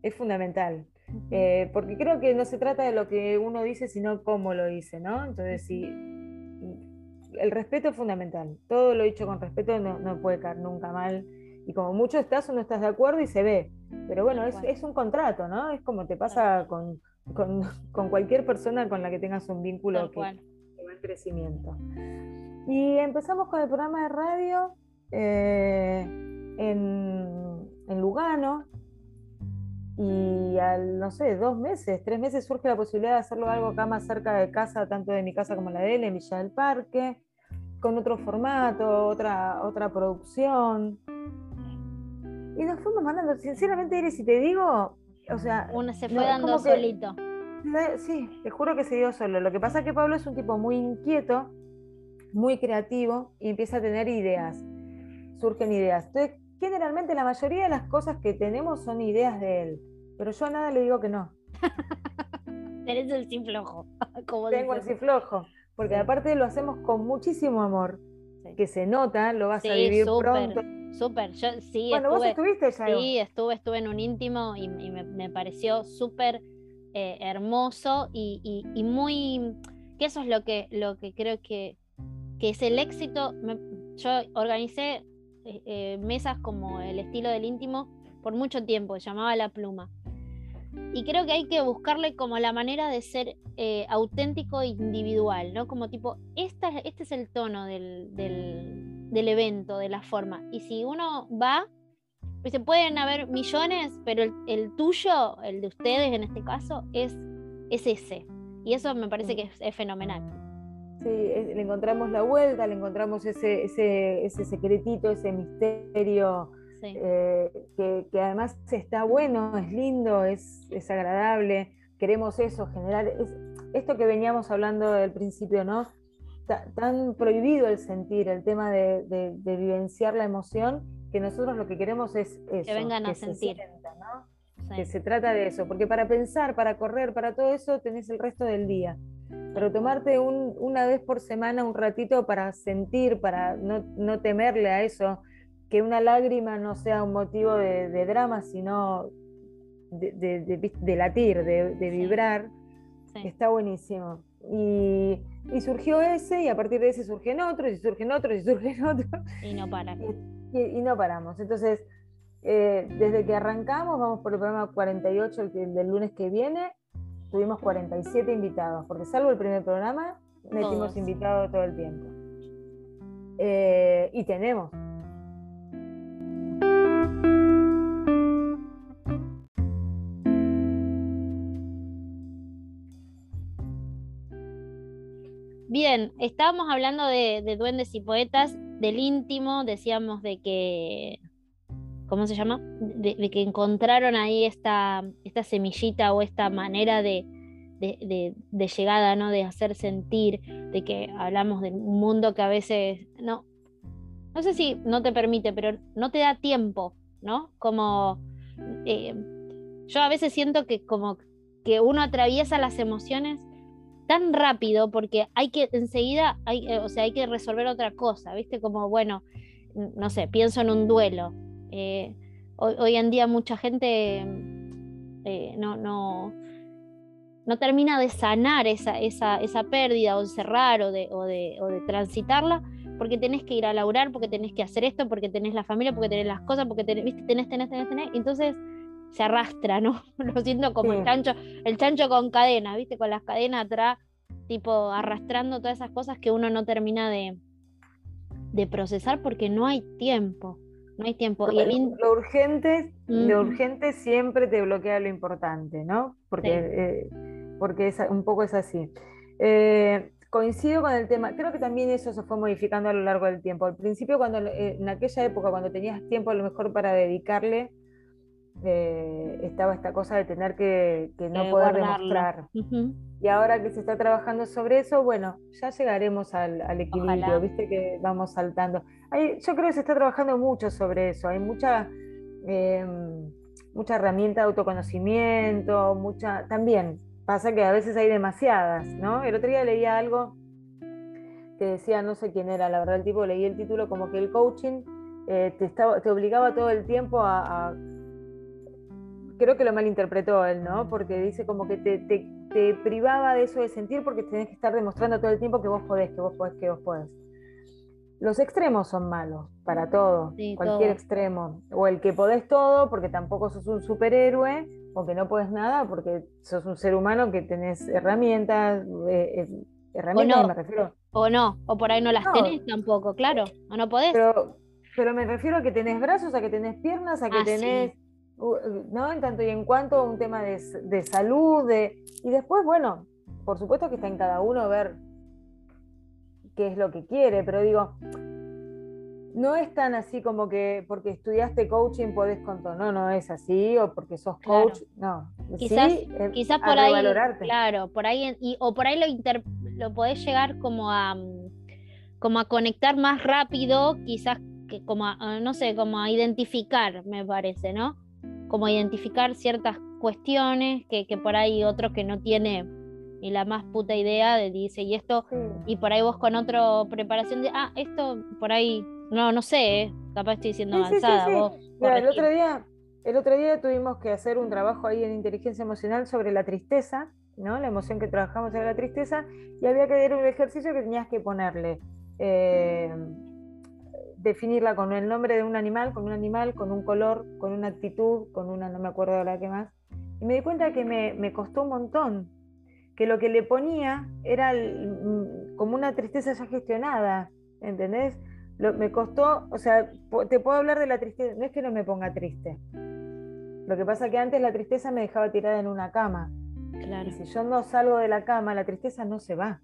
Es fundamental. Eh, porque creo que no se trata de lo que uno dice, sino cómo lo dice, ¿no? Entonces, sí, el respeto es fundamental. Todo lo dicho con respeto no, no puede caer nunca mal. Y como mucho estás o no estás de acuerdo y se ve. Pero bueno, es, es un contrato, ¿no? Es como te pasa con, con, con, cualquier persona con la que tengas un vínculo que, va en crecimiento. Y empezamos con el programa de radio eh, en, en Lugano, y al, no sé, dos meses, tres meses surge la posibilidad de hacerlo algo acá más cerca de casa, tanto de mi casa como la de él, en Villa del Parque, con otro formato, otra, otra producción. Y nos fuimos mandando, sinceramente, Iris, si te digo, o sea... Uno se fue dando solito. sí, te juro que se dio solo. Lo que pasa es que Pablo es un tipo muy inquieto, muy creativo y empieza a tener ideas. Surgen ideas. Entonces, generalmente la mayoría de las cosas que tenemos son ideas de él pero yo a nada le digo que no. Tenés el sin flojo. Tengo el sin flojo, porque aparte lo hacemos con muchísimo amor, que se nota, lo vas a vivir pronto. Súper, yo sí. Bueno, vos estuviste ya. Sí, estuve, estuve en un íntimo y, me, pareció súper eh, hermoso y, muy. que eso es lo que, lo que creo que, que es el éxito. yo organicé eh, eh, mesas como el estilo del íntimo por mucho tiempo, se llamaba La Pluma. Y creo que hay que buscarle como la manera de ser eh, auténtico e individual, ¿no? Como tipo, esta, este es el tono del, del, evento, de la forma. Y si uno va, pues se pueden haber millones, pero el, tuyo, el de ustedes en este caso, es, es ese. Y eso me parece que es, fenomenal. Sí, le encontramos la vuelta, le encontramos ese, ese, ese secretito, ese misterio eh, que, además está bueno, es lindo, es, agradable, queremos eso, generar esto que veníamos hablando del principio, ¿no? Tan prohibido el sentir, el tema de, vivenciar la emoción, que nosotros lo que queremos es eso. Que vengan a sentir. Que se trata de eso, porque para pensar, para correr, para todo eso tenés el resto del día. Pero tomarte una vez por semana un ratito para sentir, para no, no temerle a eso, que una lágrima no sea un motivo de, drama, sino de, latir, de, vibrar, está buenísimo. Y, surgió ese, y a partir de ese surgen otros, y surgen otros, y surgen otros. Y no paran. Y, no paramos. Entonces, eh, desde que arrancamos, vamos por el programa 48, el, del lunes que viene, tuvimos 47 invitados, porque salvo el primer programa, metimos invitados todo el tiempo. Eh, y tenemos, Bien, estábamos hablando de, duendes y poetas, del íntimo, decíamos de que, ¿cómo se llama? De, que encontraron ahí esta, esta semillita o esta manera de, llegada, ¿no? De hacer sentir, de que hablamos de un mundo que a veces, no, no sé si no te permite, pero no te da tiempo, ¿no? Como, eh, yo a veces siento que como que uno atraviesa las emociones tan rápido porque hay que enseguida, hay, eh, o sea, hay que resolver otra cosa, ¿viste? Como, bueno, no sé, pienso en un duelo. Eh, hoy, en día mucha gente eh, no, no, no, termina de sanar esa, esa, esa pérdida o de cerrar o de, o, de, o de transitarla porque tenés que ir a laburar, porque tenés que hacer esto, porque tenés la familia, porque tenés las cosas, porque tenés, ¿viste? tenés, tenés, tenés, tenés. Entonces se arrastra, ¿no? Lo siento como el chancho, el chancho con cadena, ¿viste? Con las cadenas atrás, tipo arrastrando todas esas cosas que uno no termina de, de procesar porque no hay tiempo. No hay tiempo. Lo, lo urgente, lo urgente siempre te bloquea lo importante, ¿no? Porque, eh, porque es, un poco es así. Eh, coincido con el tema, creo que también eso se fue modificando a lo largo del tiempo. Al principio, cuando eh, en aquella época, cuando tenías tiempo a lo mejor para dedicarle, eh, estaba esta cosa de tener que, no poder demostrar. Y ahora que se está trabajando sobre eso, bueno, ya llegaremos al, equilibrio, viste que vamos saltando. yo creo que se está trabajando mucho sobre eso, hay mucha, em, mucha herramienta de autoconocimiento, mucha, también pasa que a veces hay demasiadas, ¿no? El otro día leía algo que decía, no sé quién era, la verdad el tipo leí el título como que el coaching eh, te, estaba, te obligaba todo el tiempo a creo que lo malinterpretó él, ¿no? Porque dice como que te, te, privaba de eso de sentir porque tenés que estar demostrando todo el tiempo que vos podés, que vos podés, que vos podés. Los extremos son malos para todo, cualquier extremo. O el que podés todo porque tampoco sos un superhéroe, o que no podés nada porque sos un ser humano que tenés herramientas, eh, eh, herramientas o no, me refiero. O no, o por ahí no las tenés tampoco, claro, o no podés. Pero, pero me refiero a que tenés brazos, a que tenés piernas, a que ah, tenés ¿no? En tanto y en cuanto un tema de, salud, de, y después, bueno, por supuesto que está en cada uno ver qué es lo que quiere, pero digo, no es tan así como que porque estudiaste coaching podés con todo, no, no es así, o porque sos coach, no. Quizás, quizás por ahí, claro, por ahí, y, o por ahí lo, lo podés llegar como a, como a conectar más rápido, quizás que como a, no sé, como a identificar, me parece, ¿no? Como identificar ciertas cuestiones que, por ahí otro que no tiene ni la más puta idea de dice y esto y por ahí vos con otra preparación de ah esto por ahí no no sé ¿eh? capaz estoy diciendo avanzada el otro día el otro día tuvimos que hacer un trabajo ahí en inteligencia emocional sobre la tristeza no la emoción que trabajamos era la tristeza y había que ver un ejercicio que tenías que ponerle eh, definirla con el nombre de un animal, con un animal, con un color, con una actitud, con una, no me acuerdo ahora qué más. Y me di cuenta que me, costó un montón, que lo que le ponía era mm, como una tristeza ya gestionada, ¿entendés? me costó, o sea, te puedo hablar de la tristeza, no es que no me ponga triste. Lo que pasa que antes la tristeza me dejaba tirada en una cama. Claro. Y si yo no salgo de la cama, la tristeza no se va.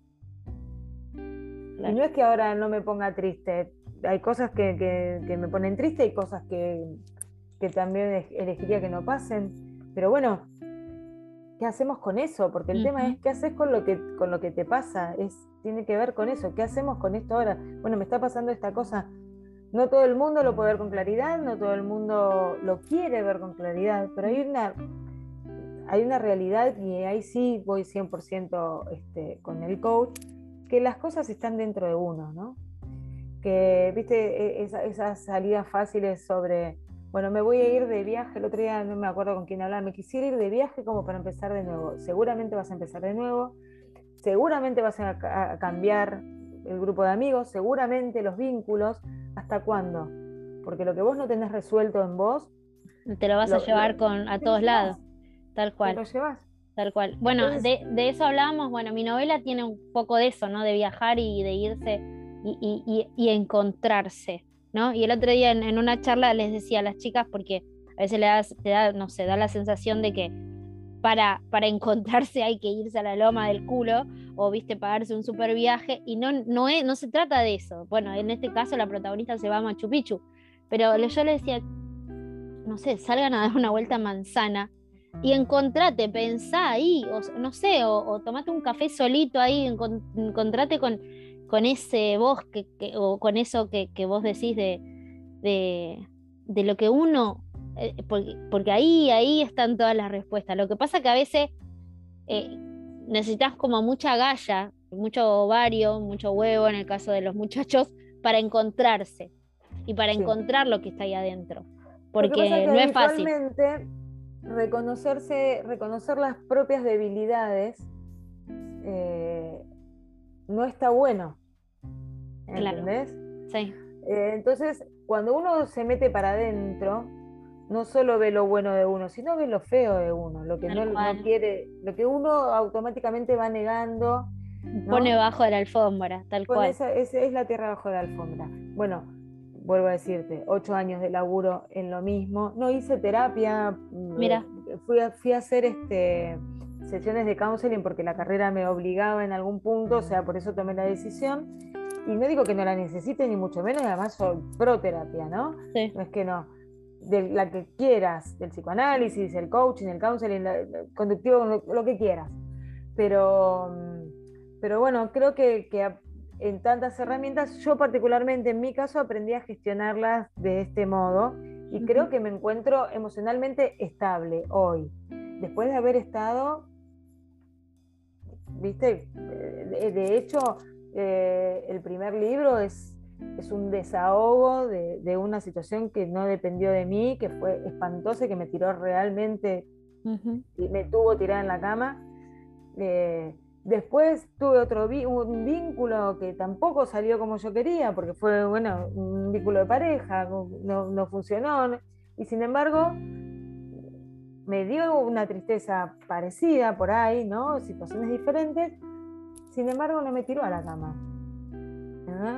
Y no es que ahora no me ponga triste, hay cosas que, me ponen triste, hay cosas que, también elegiría que no pasen. Pero bueno, ¿qué hacemos con eso? Porque el tema es qué haces con lo que, con lo que te pasa. Es, tiene que ver con eso. ¿Qué hacemos con esto ahora? Bueno, me está pasando esta cosa. No todo el mundo lo puede ver con claridad, no todo el mundo lo quiere ver con claridad, pero hay una, hay una realidad y ahí sí voy 100% este, con el coach, que las cosas están dentro de uno, ¿no? Que, viste, e, esas salidas fáciles sobre, bueno, me voy a ir de viaje, el otro día no me acuerdo con quién hablaba, me quisiera ir de viaje como para empezar de nuevo. Seguramente vas a empezar de nuevo, seguramente vas a, cambiar el grupo de amigos, seguramente los vínculos, ¿hasta cuándo? Porque lo que vos no tenés resuelto en vos... Te lo vas a llevar con, a todos lados, tal cual. Te lo llevas. Tal cual. Bueno, de, de, eso hablábamos, bueno, mi novela tiene un poco de eso, ¿no? De viajar y de irse y, encontrarse, ¿no? Y el otro día en, una charla les decía a las chicas, porque a veces le das, te da, no sé, da la sensación de que para, encontrarse hay que irse a la loma del culo o, viste, pagarse un super viaje y no, no, es, no se trata de eso. Bueno, en este caso la protagonista se va a Machu Picchu, pero yo le decía, no sé, salgan a dar una vuelta a manzana y encontrate, pensá ahí, o no sé, o, tomate un café solito ahí, encontrate con, con ese vos que, o con eso que, vos decís de, de, lo que uno, eh, porque, ahí, ahí están todas las respuestas. Lo que pasa que a veces eh, necesitas como mucha galla, mucho ovario, mucho huevo en el caso de los muchachos, para encontrarse y para encontrar lo que está ahí adentro. Porque no es fácil. Reconocerse, reconocer las propias debilidades eh, no está bueno. ¿Entendés? Sí. Eh, entonces, cuando uno se mete para adentro, no solo ve lo bueno de uno, sino ve lo feo de uno, lo que no, quiere, lo que uno automáticamente va negando. Pone bajo de la alfombra, tal cual. Esa, es la tierra bajo de la alfombra. Bueno, vuelvo a decirte, ocho años de laburo en lo mismo. No hice terapia. Mm, Mira. Fui a, fui a hacer este sesiones de counseling porque la carrera me obligaba en algún punto, o sea, por eso tomé la decisión. Y no digo que no la necesite, ni mucho menos, además soy pro terapia, ¿no? Sí. No es que no. De la que quieras, del psicoanálisis, el coaching, el counseling, el conductivo, lo, que quieras. Pero, mm, pero bueno, creo que, que en tantas herramientas, yo particularmente en mi caso aprendí a gestionarlas de este modo y creo que me encuentro emocionalmente estable hoy, después de haber estado viste, de, hecho, eh, el primer libro es, es un desahogo de, una situación que no dependió de mí, que fue espantosa, que me tiró realmente y me tuvo tirada en la cama. Eh, después tuve otro un vínculo que tampoco salió como yo quería, porque fue bueno, un vínculo de pareja, no, no funcionó. Y sin embargo, me dio una tristeza parecida por ahí, ¿no? Situaciones diferentes. Sin embargo, no me tiró a la cama.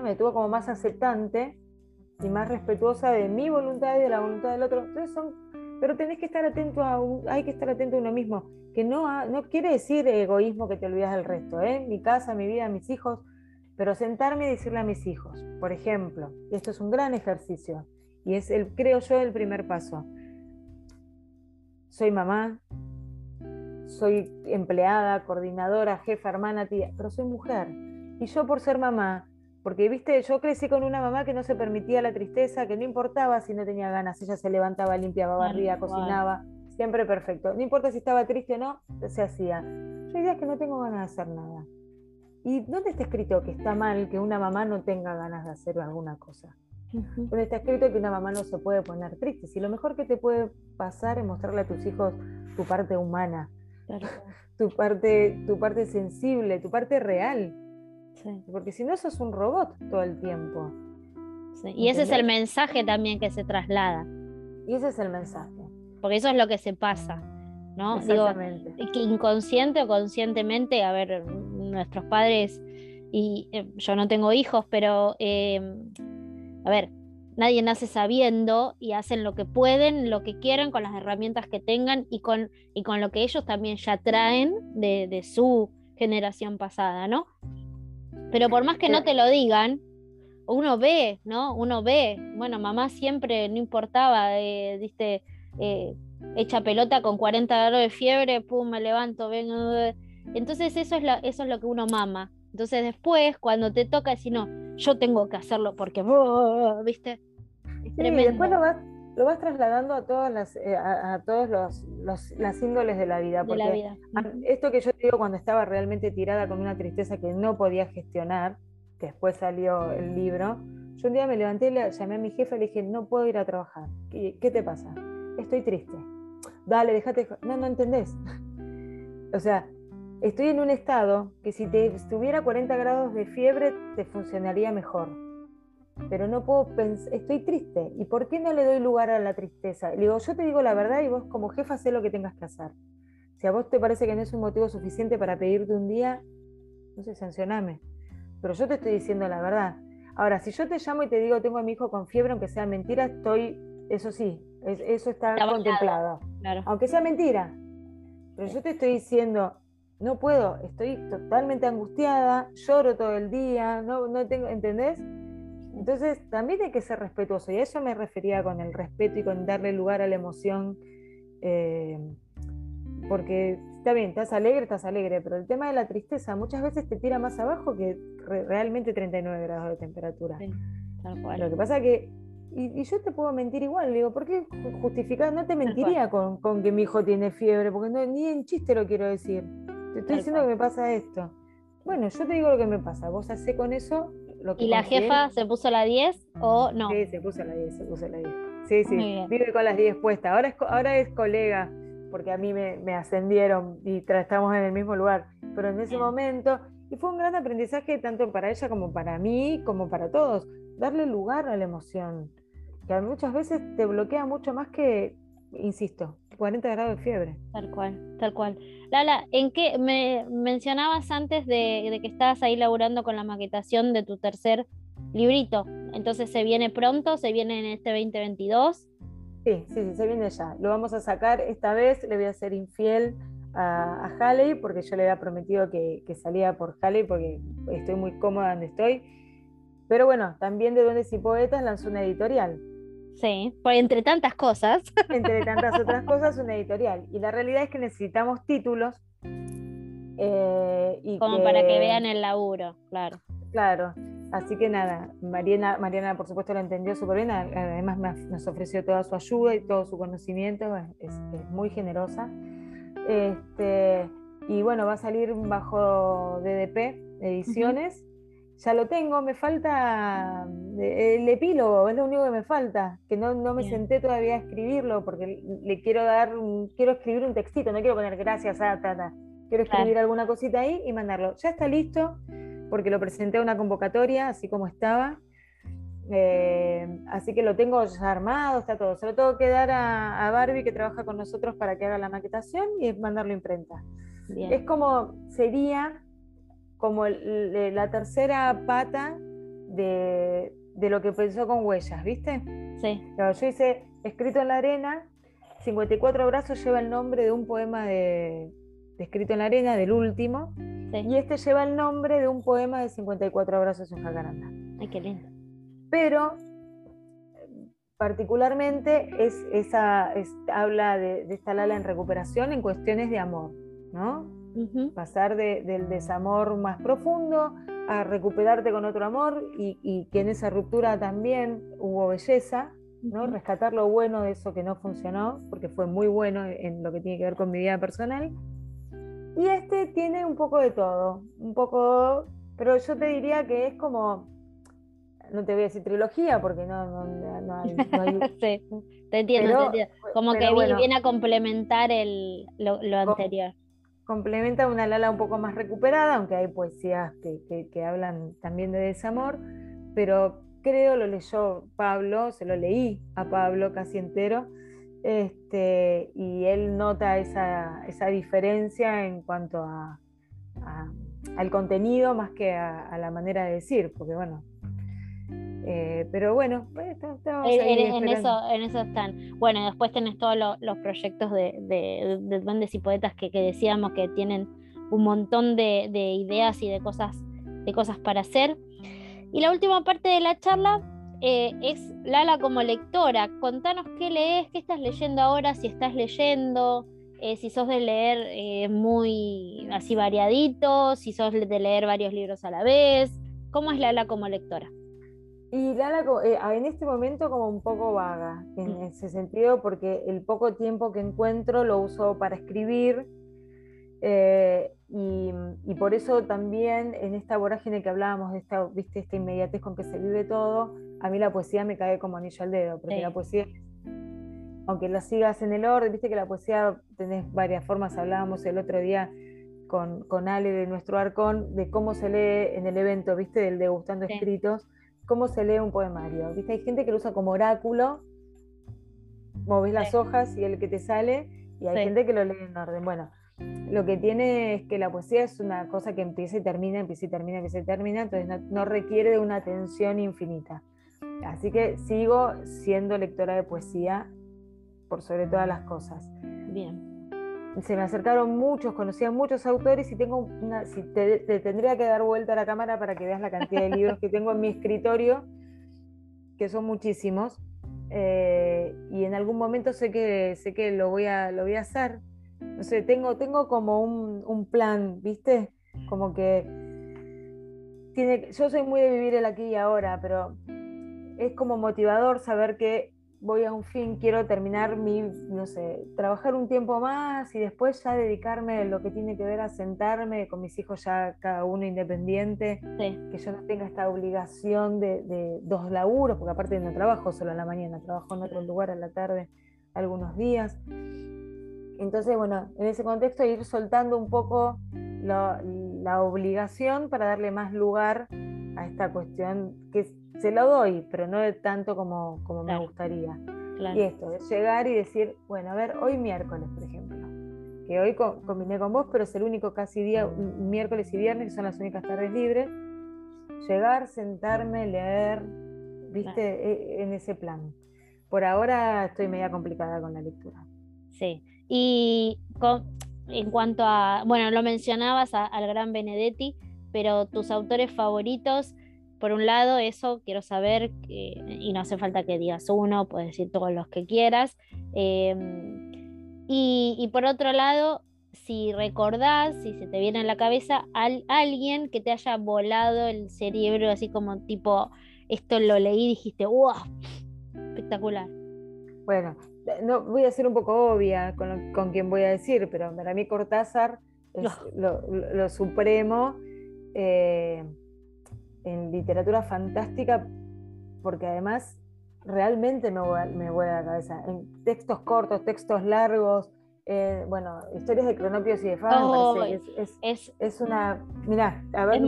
Me tuvo como más aceptante y más respetuosa de mi voluntad y de la voluntad del otro. Entonces son, pero tenés que estar atento a, hay que estar atento a uno mismo, que no, no quiere decir egoísmo que te olvidas del resto, ¿eh? Mi casa, mi vida, mis hijos, pero sentarme y decirle a mis hijos, por ejemplo, esto es un gran ejercicio, y es el, creo yo, el primer paso soy mamá, soy empleada, coordinadora, jefa, hermana, tía, pero soy mujer. Y yo por ser mamá, porque viste, yo crecí con una mamá que no se permitía la tristeza, que no importaba si no tenía ganas, ella se levantaba, limpiaba, barría, cocinaba, siempre perfecto. No importa si estaba triste o no, se hacía. Yo hay días que no tengo ganas de hacer nada. ¿Y dónde está escrito que está mal que una mamá no tenga ganas de hacer alguna cosa? Donde está escrito que una mamá no se puede poner triste. Si lo mejor que te puede pasar es mostrarle a tus hijos tu parte humana, tu, parte, tu parte sensible, tu parte real. Porque si no, sos un robot todo el tiempo. Y ese es el mensaje también que se traslada. Y ese es el mensaje. Porque eso es lo que se pasa. ¿no? Digo, que inconsciente o conscientemente, a ver, nuestros padres, y eh, yo no tengo hijos, pero eh, a ver, nadie nace sabiendo y hacen lo que pueden, lo que quieran con las herramientas que tengan y con, y con lo que ellos también ya traen de, su generación pasada, ¿no? Pero por más que no te lo digan, uno ve, ¿no? Uno ve, bueno, mamá siempre, no importaba, eh, diste, eh, hecha pelota con 40 grados de fiebre, pum, me levanto, vengo. Entonces eso es, eso es lo que uno mama. Entonces después, cuando te toca decir, no, yo tengo que hacerlo porque, ¿viste? Es sí, después lo vas, lo vas trasladando a todas las, eh, a, todos los, las índoles de la vida. Porque vida. esto que yo te digo cuando estaba realmente tirada con una tristeza que no podía gestionar, que después salió el libro, yo un día me levanté, le llamé a mi jefe y le dije, no puedo ir a trabajar. ¿Qué, qué te pasa? Estoy triste. Dale, déjate. No, no entendés. o sea, Estoy en un estado que si te estuviera 40 grados de fiebre te funcionaría mejor. Pero no puedo pensar, estoy triste. ¿Y por qué no le doy lugar a la tristeza? Le digo, yo te digo la verdad y vos como jefa sé lo que tengas que hacer. Si a vos te parece que no es un motivo suficiente para pedirte un día, no sé, sancioname. Pero yo te estoy diciendo la verdad. Ahora, si yo te llamo y te digo tengo a mi hijo con fiebre, aunque sea mentira, estoy, eso sí, eso está contemplado. Aunque sea mentira. Pero yo te estoy diciendo, no puedo, estoy totalmente angustiada, lloro todo el día, no, no tengo, ¿entendés? Entonces también hay que ser respetuoso y a eso me refería con el respeto y con darle lugar a la emoción, eh, porque está bien, estás alegre, estás alegre, pero el tema de la tristeza muchas veces te tira más abajo que realmente 39 grados de temperatura. Lo que pasa es que, y, yo te puedo mentir igual, digo, ¿por qué justificar? No te mentiría con, con, que mi hijo tiene fiebre, porque no, ni en chiste lo quiero decir. Te estoy diciendo que me pasa esto. Bueno, yo te digo lo que me pasa. Vos hacés con eso lo que. ¿Y la jefa se puso la 10 o no? Sí, se puso la 10, se puso la 10. Sí, sí, vive con las 10 puestas. Ahora es, ahora es colega, porque a mí me, ascendieron y estamos en el mismo lugar. Pero en ese momento, y fue un gran aprendizaje tanto para ella como para mí, como para todos, darle lugar a la emoción, que muchas veces te bloquea mucho más que, insisto, 40 grados de fiebre. Tal cual, tal cual. Lala, ¿en qué me mencionabas antes de, que estabas ahí laburando con la maquetación de tu tercer librito? Entonces, ¿se viene pronto? ¿Se viene en este 2022? Sí, sí, sí, se viene ya. Lo vamos a sacar esta vez, le voy a ser infiel a, a Halley porque yo le había prometido que, que salía por Halley porque estoy muy cómoda donde estoy. Pero bueno, también de Duendes y Poetas lanzó una editorial. Sí, por entre tantas cosas. Entre tantas otras cosas, una editorial. Y la realidad es que necesitamos títulos. Eh, Como para que vean el laburo, claro. Claro. Así que nada, Mariana, Mariana por supuesto lo entendió súper bien, además nos ofreció toda su ayuda y todo su conocimiento, es, muy generosa. Este, y bueno, va a salir bajo DDP Ediciones ya lo tengo, me falta eh, el epílogo, es lo único que me falta, que no, no me senté todavía a escribirlo porque le quiero dar, quiero escribir un textito, no quiero poner gracias a tata, quiero escribir alguna cosita ahí y mandarlo. Ya está listo porque lo presenté a una convocatoria, así como estaba. Eh, así que lo tengo ya armado, está todo. Se lo tengo que dar a, Barbie que trabaja con nosotros para que haga la maquetación y mandarlo a imprenta. Es como, sería como la tercera pata de, lo que pensó con huellas, ¿viste? Sí. yo hice Escrito en la arena, 54 brazos lleva el nombre de un poema de, Escrito en la arena, del último, y este lleva el nombre de un poema de 54 abrazos en Jacaranda. Ay, qué lindo. Pero particularmente es esa, habla de, de esta Lala en recuperación en cuestiones de amor, ¿no? Pasar del desamor más profundo a recuperarte con otro amor y, que en esa ruptura también hubo belleza, ¿no? rescatar lo bueno de eso que no funcionó, porque fue muy bueno en lo que tiene que ver con mi vida personal. Y este tiene un poco de todo, un poco, pero yo te diría que es como, no te voy a decir trilogía porque no, no, hay... sí, te entiendo, como que viene a complementar el, lo, anterior complementa una Lala un poco más recuperada, aunque hay poesías que, hablan también de desamor, pero creo lo leyó Pablo, se lo leí a Pablo casi entero, este, y él nota esa, diferencia en cuanto a, al contenido más que a, la manera de decir, porque bueno, eh, pero bueno, pues, en, eso, en eso están. Bueno, después tenés todos los proyectos de, de, duendes y poetas que, decíamos que tienen un montón de, ideas y de cosas, de cosas para hacer. Y la última parte de la charla eh, es Lala como lectora. Contanos qué lees, qué estás leyendo ahora, si estás leyendo, eh, si sos de leer muy así variadito, si sos de leer varios libros a la vez. ¿Cómo es Lala como lectora? Y Lala eh, en este momento como un poco vaga en mm. ese sentido porque el poco tiempo que encuentro lo uso para escribir eh, y, por eso también en esta vorágine que hablábamos de esta, ¿viste? esta inmediatez con que se vive todo, a mí la poesía me cae como anillo al dedo, porque la poesía, aunque la sigas en el orden, viste que la poesía tenés varias formas, hablábamos el otro día con, con Ale de nuestro arcón, de cómo se lee en el evento, viste, del degustando escritos cómo se lee un poemario. ¿Viste? Hay gente que lo usa como oráculo, ves las hojas y el que te sale, y hay gente que lo lee en orden. Bueno, lo que tiene es que la poesía es una cosa que empieza y termina, empieza y termina, empieza y termina, entonces no, requiere de una atención infinita. Así que sigo siendo lectora de poesía por sobre todas las cosas. Bien se me acercaron muchos, conocía muchos autores y tengo una, si te, tendría que dar vuelta a la cámara para que veas la cantidad de libros que tengo en mi escritorio, que son muchísimos. Eh, y en algún momento sé que, sé que lo, voy a, lo voy a hacer. No sé, tengo, tengo como un, un plan, ¿viste? Como que tiene, yo soy muy de vivir el aquí y ahora, pero es como motivador saber que voy a un fin, quiero terminar mi, no sé, trabajar un tiempo más y después ya dedicarme a lo que tiene que ver a sentarme con mis hijos ya cada uno independiente, que yo no tenga esta obligación de, dos laburos, porque aparte no trabajo solo en la mañana, trabajo en otro lugar a la tarde algunos días. Entonces, bueno, en ese contexto ir soltando un poco la, la obligación para darle más lugar a esta cuestión que se lo doy, pero no de tanto como, como me gustaría. Y esto, de llegar y decir, bueno, a ver, hoy miércoles, por ejemplo, que hoy combiné con vos, pero es el único casi día, miércoles y viernes, que son las únicas tardes libres, llegar, sentarme, leer, viste, e, en ese plan. Por ahora estoy media complicada con la lectura. Sí, y en cuanto a, bueno, lo mencionabas al gran Benedetti, pero tus autores favoritos, por un lado, eso quiero saber, y no hace falta que digas uno, puedes decir todos los que quieras. Em, y, por otro lado, si recordás, si se te viene en la cabeza, al, alguien que te haya volado el cerebro, así como tipo, esto lo leí y dijiste, ¡wow! Espectacular. Bueno, no voy a ser un poco obvia con, con quien voy a decir, pero para mí Cortázar es lo, supremo. Eh, en literatura fantástica, porque además realmente me, me vuela la cabeza. En textos cortos, textos largos, eh, bueno, historias de cronopios y de Fama, es, es, una. Mirá, a ver,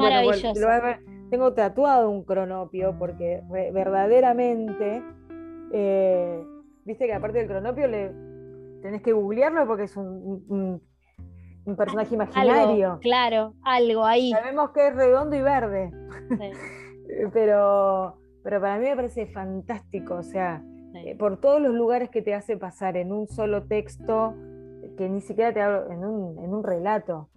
tengo tatuado un cronopio porque verdaderamente. Eh, viste que aparte del cronopio le tenés que googlearlo porque es un, un, personaje imaginario. claro, algo ahí. Sabemos que es redondo y verde. Pero, pero para mí me parece fantástico, o sea, eh, por todos los lugares que te hace pasar en un solo texto que ni siquiera te hablo en un, en un relato,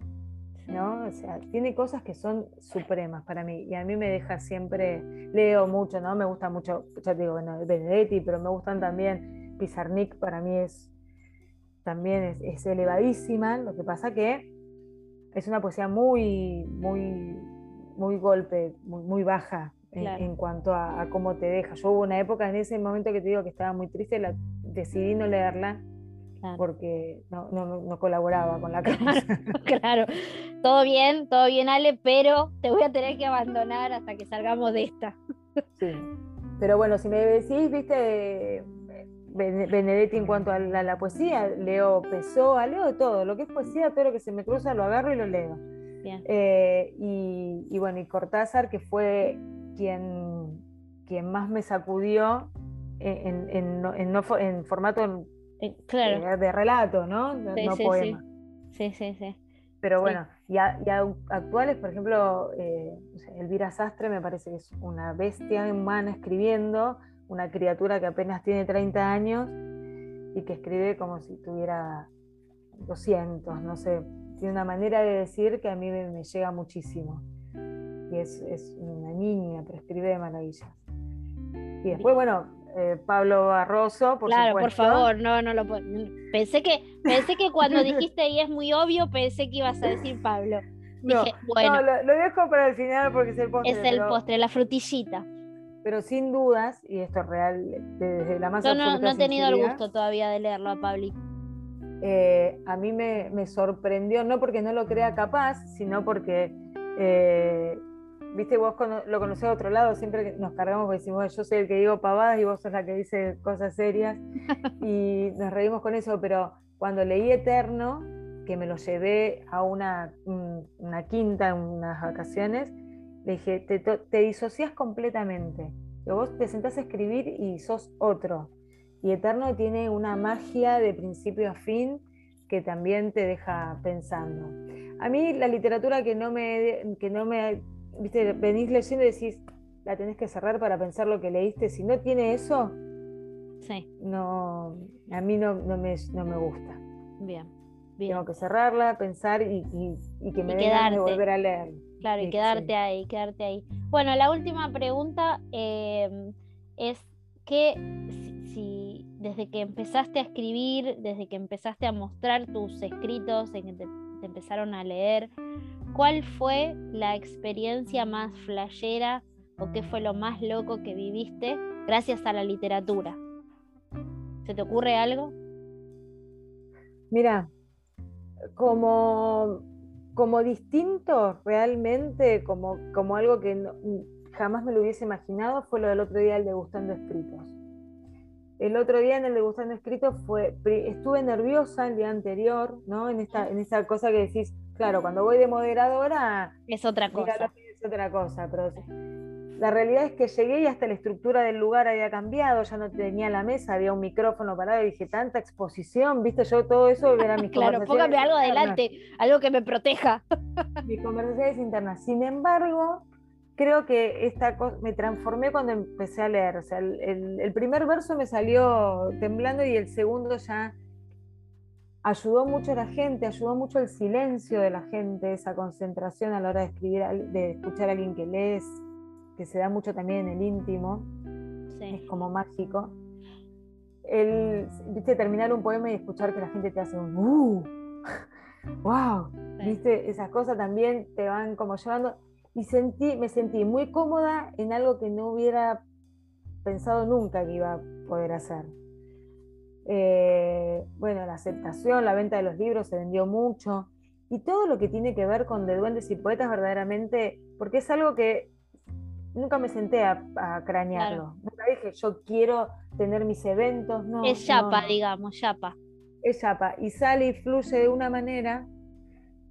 ¿no? O sea, tiene cosas que son supremas para mí y a mí me deja siempre, leo mucho, ¿no? Me gusta mucho, ya te digo, bueno, Benedetti, pero me gustan también, Pizarnik para mí es, también es, elevadísima, lo que pasa que es una poesía muy, muy, muy golpe, muy, muy baja en, cuanto a, cómo te deja. Yo hubo una época en ese momento que te digo que estaba muy triste, la, decidí no leerla porque no, colaboraba con la causa. Claro, todo bien, todo bien Ale, pero te voy a tener que abandonar hasta que salgamos de esta. Sí, pero bueno, si me decís, viste, Benedetti en cuanto a la, poesía, leo Pessoa, leo todo, lo que es poesía, todo lo que se me cruza lo agarro y lo leo. Eh, y, bueno, y Cortázar, que fue quien, quien más me sacudió en, en formato eh, claro. de relato, ¿no? No, sí, poema. Sí. sí, sí, Pero bueno, y, actuales, por ejemplo, eh, Elvira Sastre me parece que es una bestia humana escribiendo, una criatura que apenas tiene 30 años y que escribe como si tuviera 200, no sé. Tiene una manera de decir que a mí me, llega muchísimo. Y es, es, una niña, pero escribe de maravillas. Y después, bueno, eh, Pablo Barroso, por claro, por favor, no, no lo puedo. Pensé que, pensé que cuando dijiste y es muy obvio, pensé que ibas a decir Pablo. No, bueno, lo, dejo para el final porque es el postre. Es el postre, la frutillita. Pero sin dudas, y esto es real desde la más Yo no, no he tenido el gusto todavía de leerlo a Pablo. Eh, a mí me, me, sorprendió, no porque no lo crea capaz, sino porque eh, viste, vos lo conocés de otro lado, siempre nos cargamos porque decimos, yo soy el que digo pavadas y vos sos la que dice cosas serias y nos reímos con eso, pero cuando leí Eterno, que me lo llevé a una, una quinta en unas vacaciones, le dije, te, te disocias completamente, vos te sentás a escribir y sos otro. Y Eterno tiene una magia de principio a fin que también te deja pensando. A mí la literatura que no me, que no me viste, venís leyendo y decís, la tenés que cerrar para pensar lo que leíste. Si no tiene eso, no, a mí no, no, me, no me gusta. Bien, Tengo que cerrarla, pensar y, que me den de volver a leer. Claro, y quedarte ahí, quedarte ahí. Bueno, la última pregunta eh, es que si, desde que empezaste a escribir, desde que empezaste a mostrar tus escritos, en que te empezaron a leer, ¿cuál fue la experiencia más flashera o qué fue lo más loco que viviste gracias a la literatura? ¿Se te ocurre algo? Mira, como, como distinto realmente, como, como algo que jamás me lo hubiese imaginado, fue lo del otro día, el degustando escritos. El otro día en el degustando escritos fue, estuve nerviosa el día anterior, ¿no? En esta, en esa cosa que decís, Claro, cuando voy de moderadora. Es otra cosa. Es otra cosa, pero la realidad es que llegué y hasta la estructura del lugar había cambiado, ya no tenía la mesa, había un micrófono parado y dije, tanta exposición, viste, yo todo eso era mis Claro, póngame algo adelante, algo que me proteja. Mis conversaciones internas. Sin embargo, creo que esta cosa me transformé cuando empecé a leer. O sea, el primer verso me salió temblando y el segundo ya ayudó mucho a la gente, ayudó mucho el silencio de la gente, esa concentración a la hora de escribir, de escuchar a alguien que lees, que se da mucho también en el íntimo, es como mágico. El, viste, terminar un poema y escuchar que la gente te hace un ¡uh! ¡wow! Viste, esas cosas también te van como llevando. Y sentí, me sentí muy cómoda en algo que no hubiera pensado nunca que iba a poder hacer. Eh, bueno, la aceptación, la venta de los libros se vendió mucho y todo lo que tiene que ver con de duendes y poetas verdaderamente, porque es algo que nunca me senté a, cranearlo. Nunca dije, yo quiero tener mis eventos. No, es chapa, digamos, chapa. Es chapa. Y sale y fluye de una manera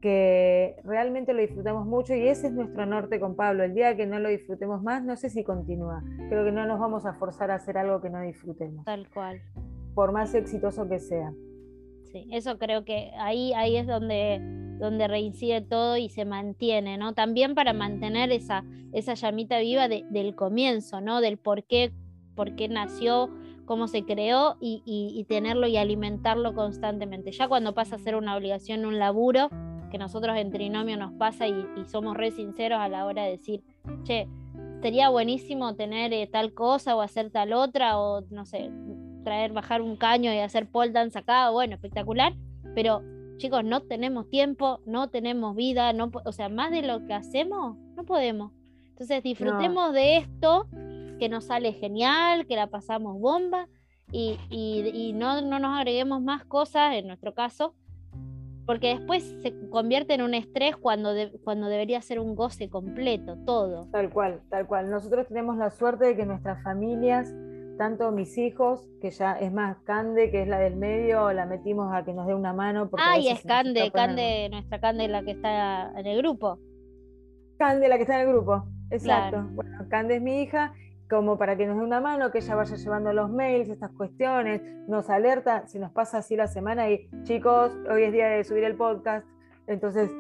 que realmente lo disfrutamos mucho y ese es nuestro norte con Pablo. El día que no lo disfrutemos más, no sé si continúa. Creo que no nos vamos a forzar a hacer algo que no disfrutemos. Tal cual. Por más exitoso que sea. Sí, eso creo que ahí, ahí es donde donde reincide todo y se mantiene, ¿no? También para mantener esa, esa llamita viva del comienzo, ¿no? Del por qué, por qué nació, cómo se creó y, tenerlo y alimentarlo constantemente. Ya cuando pasa a ser una obligación, un laburo, que nosotros en Trinomio nos pasa y, somos re sinceros a la hora de decir, che, sería buenísimo tener eh, tal cosa o hacer tal otra o no sé, traer, bajar un caño y hacer pole dance acá, bueno, espectacular, pero chicos, no tenemos tiempo, no tenemos vida, no, o sea, más de lo que hacemos, no podemos. Entonces disfrutemos de esto, que nos sale genial, que la pasamos bomba y, y, no, no, nos agreguemos más cosas, en nuestro caso, porque después se convierte en un estrés cuando, cuando debería ser un goce completo, todo. Tal cual, tal cual. Nosotros tenemos la suerte de que nuestras familias tanto mis hijos, que ya es más Cande, que es la del medio, la metimos a que nos dé una mano. Ay, es Cande, Cande, nuestra Cande, la que está en el grupo. Cande, la que está en el grupo, exacto. Bueno, Cande es mi hija, como para que nos dé una mano, que ella vaya llevando los mails, estas cuestiones, nos alerta si nos pasa así la semana y chicos, hoy es día de subir el podcast, entonces,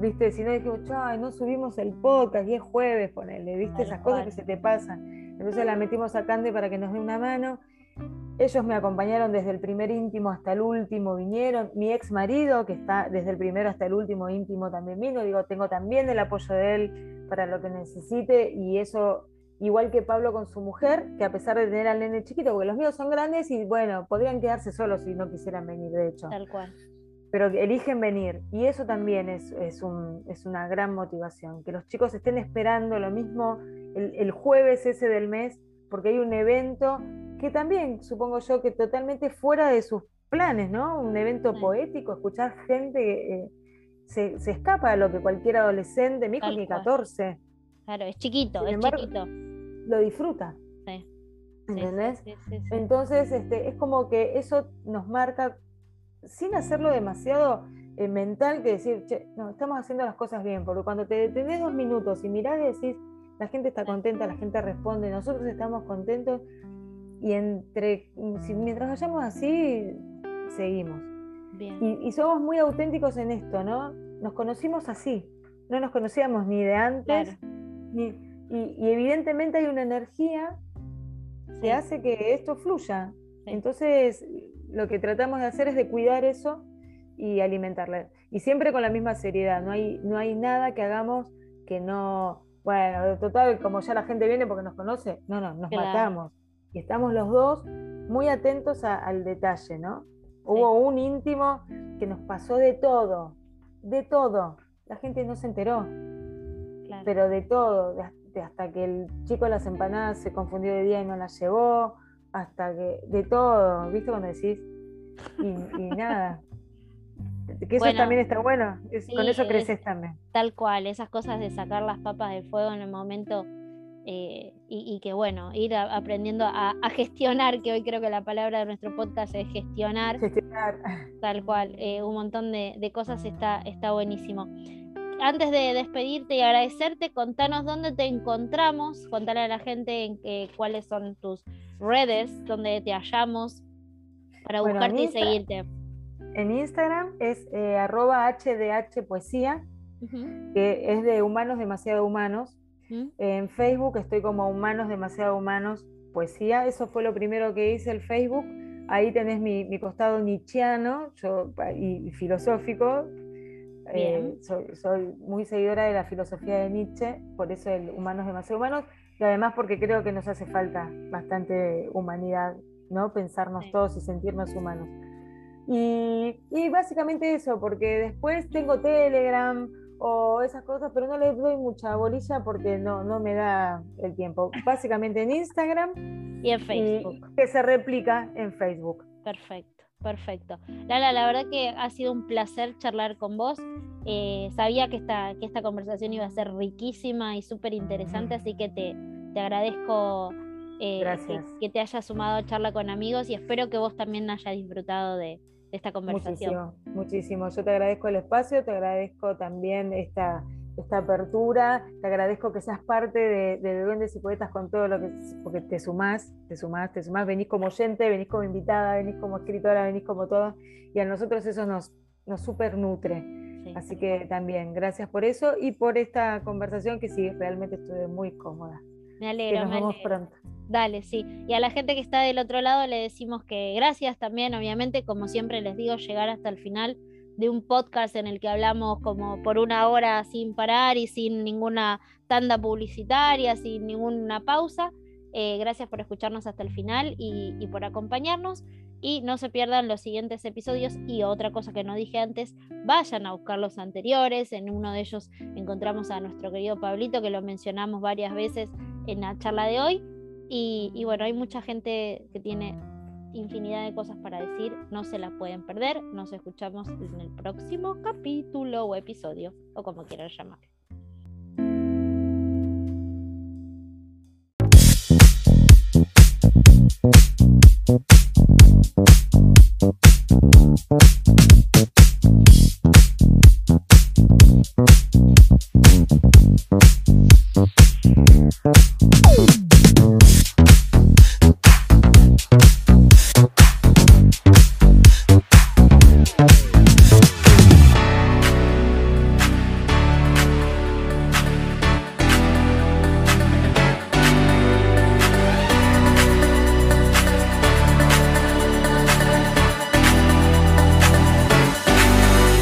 viste, si no dijimos, ay, no subimos el podcast y es jueves, ponele, viste, esas cosas que se te pasan. Entonces la metimos a Cande para que nos dé una mano. Ellos me acompañaron desde el primer íntimo hasta el último, vinieron. Mi ex marido, que está desde el primero hasta el último íntimo, también vino. Digo, tengo también el apoyo de él para lo que necesite. Y eso, igual que Pablo con su mujer, que a pesar de tener al nene chiquito, porque los míos son grandes y bueno, podrían quedarse solos si no quisieran venir, de hecho. Tal cual. Pero eligen venir. Y eso también es, es, un, es una gran motivación. Que los chicos estén esperando lo mismo el, jueves ese del mes, porque hay un evento que también, supongo yo, que totalmente fuera de sus planes, ¿no? Un evento poético, escuchar gente que eh, se, escapa de lo que cualquier adolescente, mi hijo tiene 14. Claro, es chiquito, es chiquito. Lo disfruta. Sí. ¿Entendés? Entonces, este, es como que eso nos marca, sin hacerlo demasiado eh, mental, que decir, che, no, estamos haciendo las cosas bien, porque cuando te detenés dos minutos y mirás y decís, la gente está contenta, la gente responde, nosotros estamos contentos y entre, mientras vayamos así, seguimos. Y, somos muy auténticos en esto, ¿no? Nos conocimos así, no nos conocíamos ni de antes, ni, y, evidentemente hay una energía que hace que esto fluya. Entonces, lo que tratamos de hacer es de cuidar eso y alimentarla. Y siempre con la misma seriedad, no hay, no hay nada que hagamos que no, bueno, total, como ya la gente viene porque nos conoce, no, no, nos matamos. Y estamos los dos muy atentos al detalle, ¿no? Hubo un íntimo que nos pasó de todo, de todo. La gente no se enteró, pero de todo, hasta que el chico de las empanadas se confundió de día y no las llevó, hasta que, de todo, ¿viste cuando decís? y nada, que eso también está bueno, con eso creces también. Tal cual, esas cosas de sacar las papas del fuego en el momento eh, y, que bueno, ir aprendiendo a, gestionar, que hoy creo que la palabra de nuestro podcast es gestionar. Gestionar. Tal cual, eh, un montón de, cosas está, está buenísimo. Antes de despedirte y agradecerte, contanos dónde te encontramos, contale a la gente en, cuáles son tus redes, donde te hallamos para buscarte y seguirte en Instagram es eh, arroba HDH Poesía, que es de Humanos Demasiado Humanos. En Facebook estoy como Humanos Demasiado Humanos Poesía. Eso fue lo primero que hice el Facebook. Ahí tenés mi, costado nietzscheano yo, y, filosófico. Eh, soy, muy seguidora de la filosofía de Nietzsche, por eso el Humanos Demasiado Humanos, y además porque creo que nos hace falta bastante humanidad, ¿no? Pensarnos todos y sentirnos humanos. Y, básicamente eso, porque después tengo Telegram o esas cosas, pero no le doy mucha bolilla porque no, no me da el tiempo. Básicamente en Instagram y en Facebook. que se replica en Facebook. Perfecto, perfecto. Lala, la verdad que ha sido un placer charlar con vos. Eh, sabía que esta, que esta conversación iba a ser riquísima y súper interesante, así que te, te agradezco eh, que, te hayas sumado a charla con amigos y espero que vos también hayas disfrutado de, esta conversación. Muchísimo, muchísimo. Yo te agradezco el espacio, te agradezco también esta, esta apertura, te agradezco que seas parte de, de Duendes y Poetas con todo lo que, porque te sumás, te sumás, te sumás, venís como oyente, venís como invitada, venís como escritora, venís como todo, y a nosotros eso nos, nos super nutre. Así que también, gracias por eso y por esta conversación que sí, realmente estuve muy cómoda. Me alegro. nos vemos pronto. Dale, sí. Y a la gente que está del otro lado le decimos que gracias también, obviamente, como siempre les digo, llegar hasta el final de un podcast en el que hablamos como por una hora sin parar y sin ninguna tanda publicitaria, sin ninguna pausa. Eh, gracias por escucharnos hasta el final y, y, por acompañarnos. Y no se pierdan los siguientes episodios. Y otra cosa que no dije antes, vayan a buscar los anteriores. En uno de ellos encontramos a nuestro querido Pablito, que lo mencionamos varias veces en la charla de hoy. Y, bueno, hay mucha gente que tiene infinidad de cosas para decir, no se las pueden perder, nos escuchamos en el próximo capítulo o episodio, o como quieran llamarlo.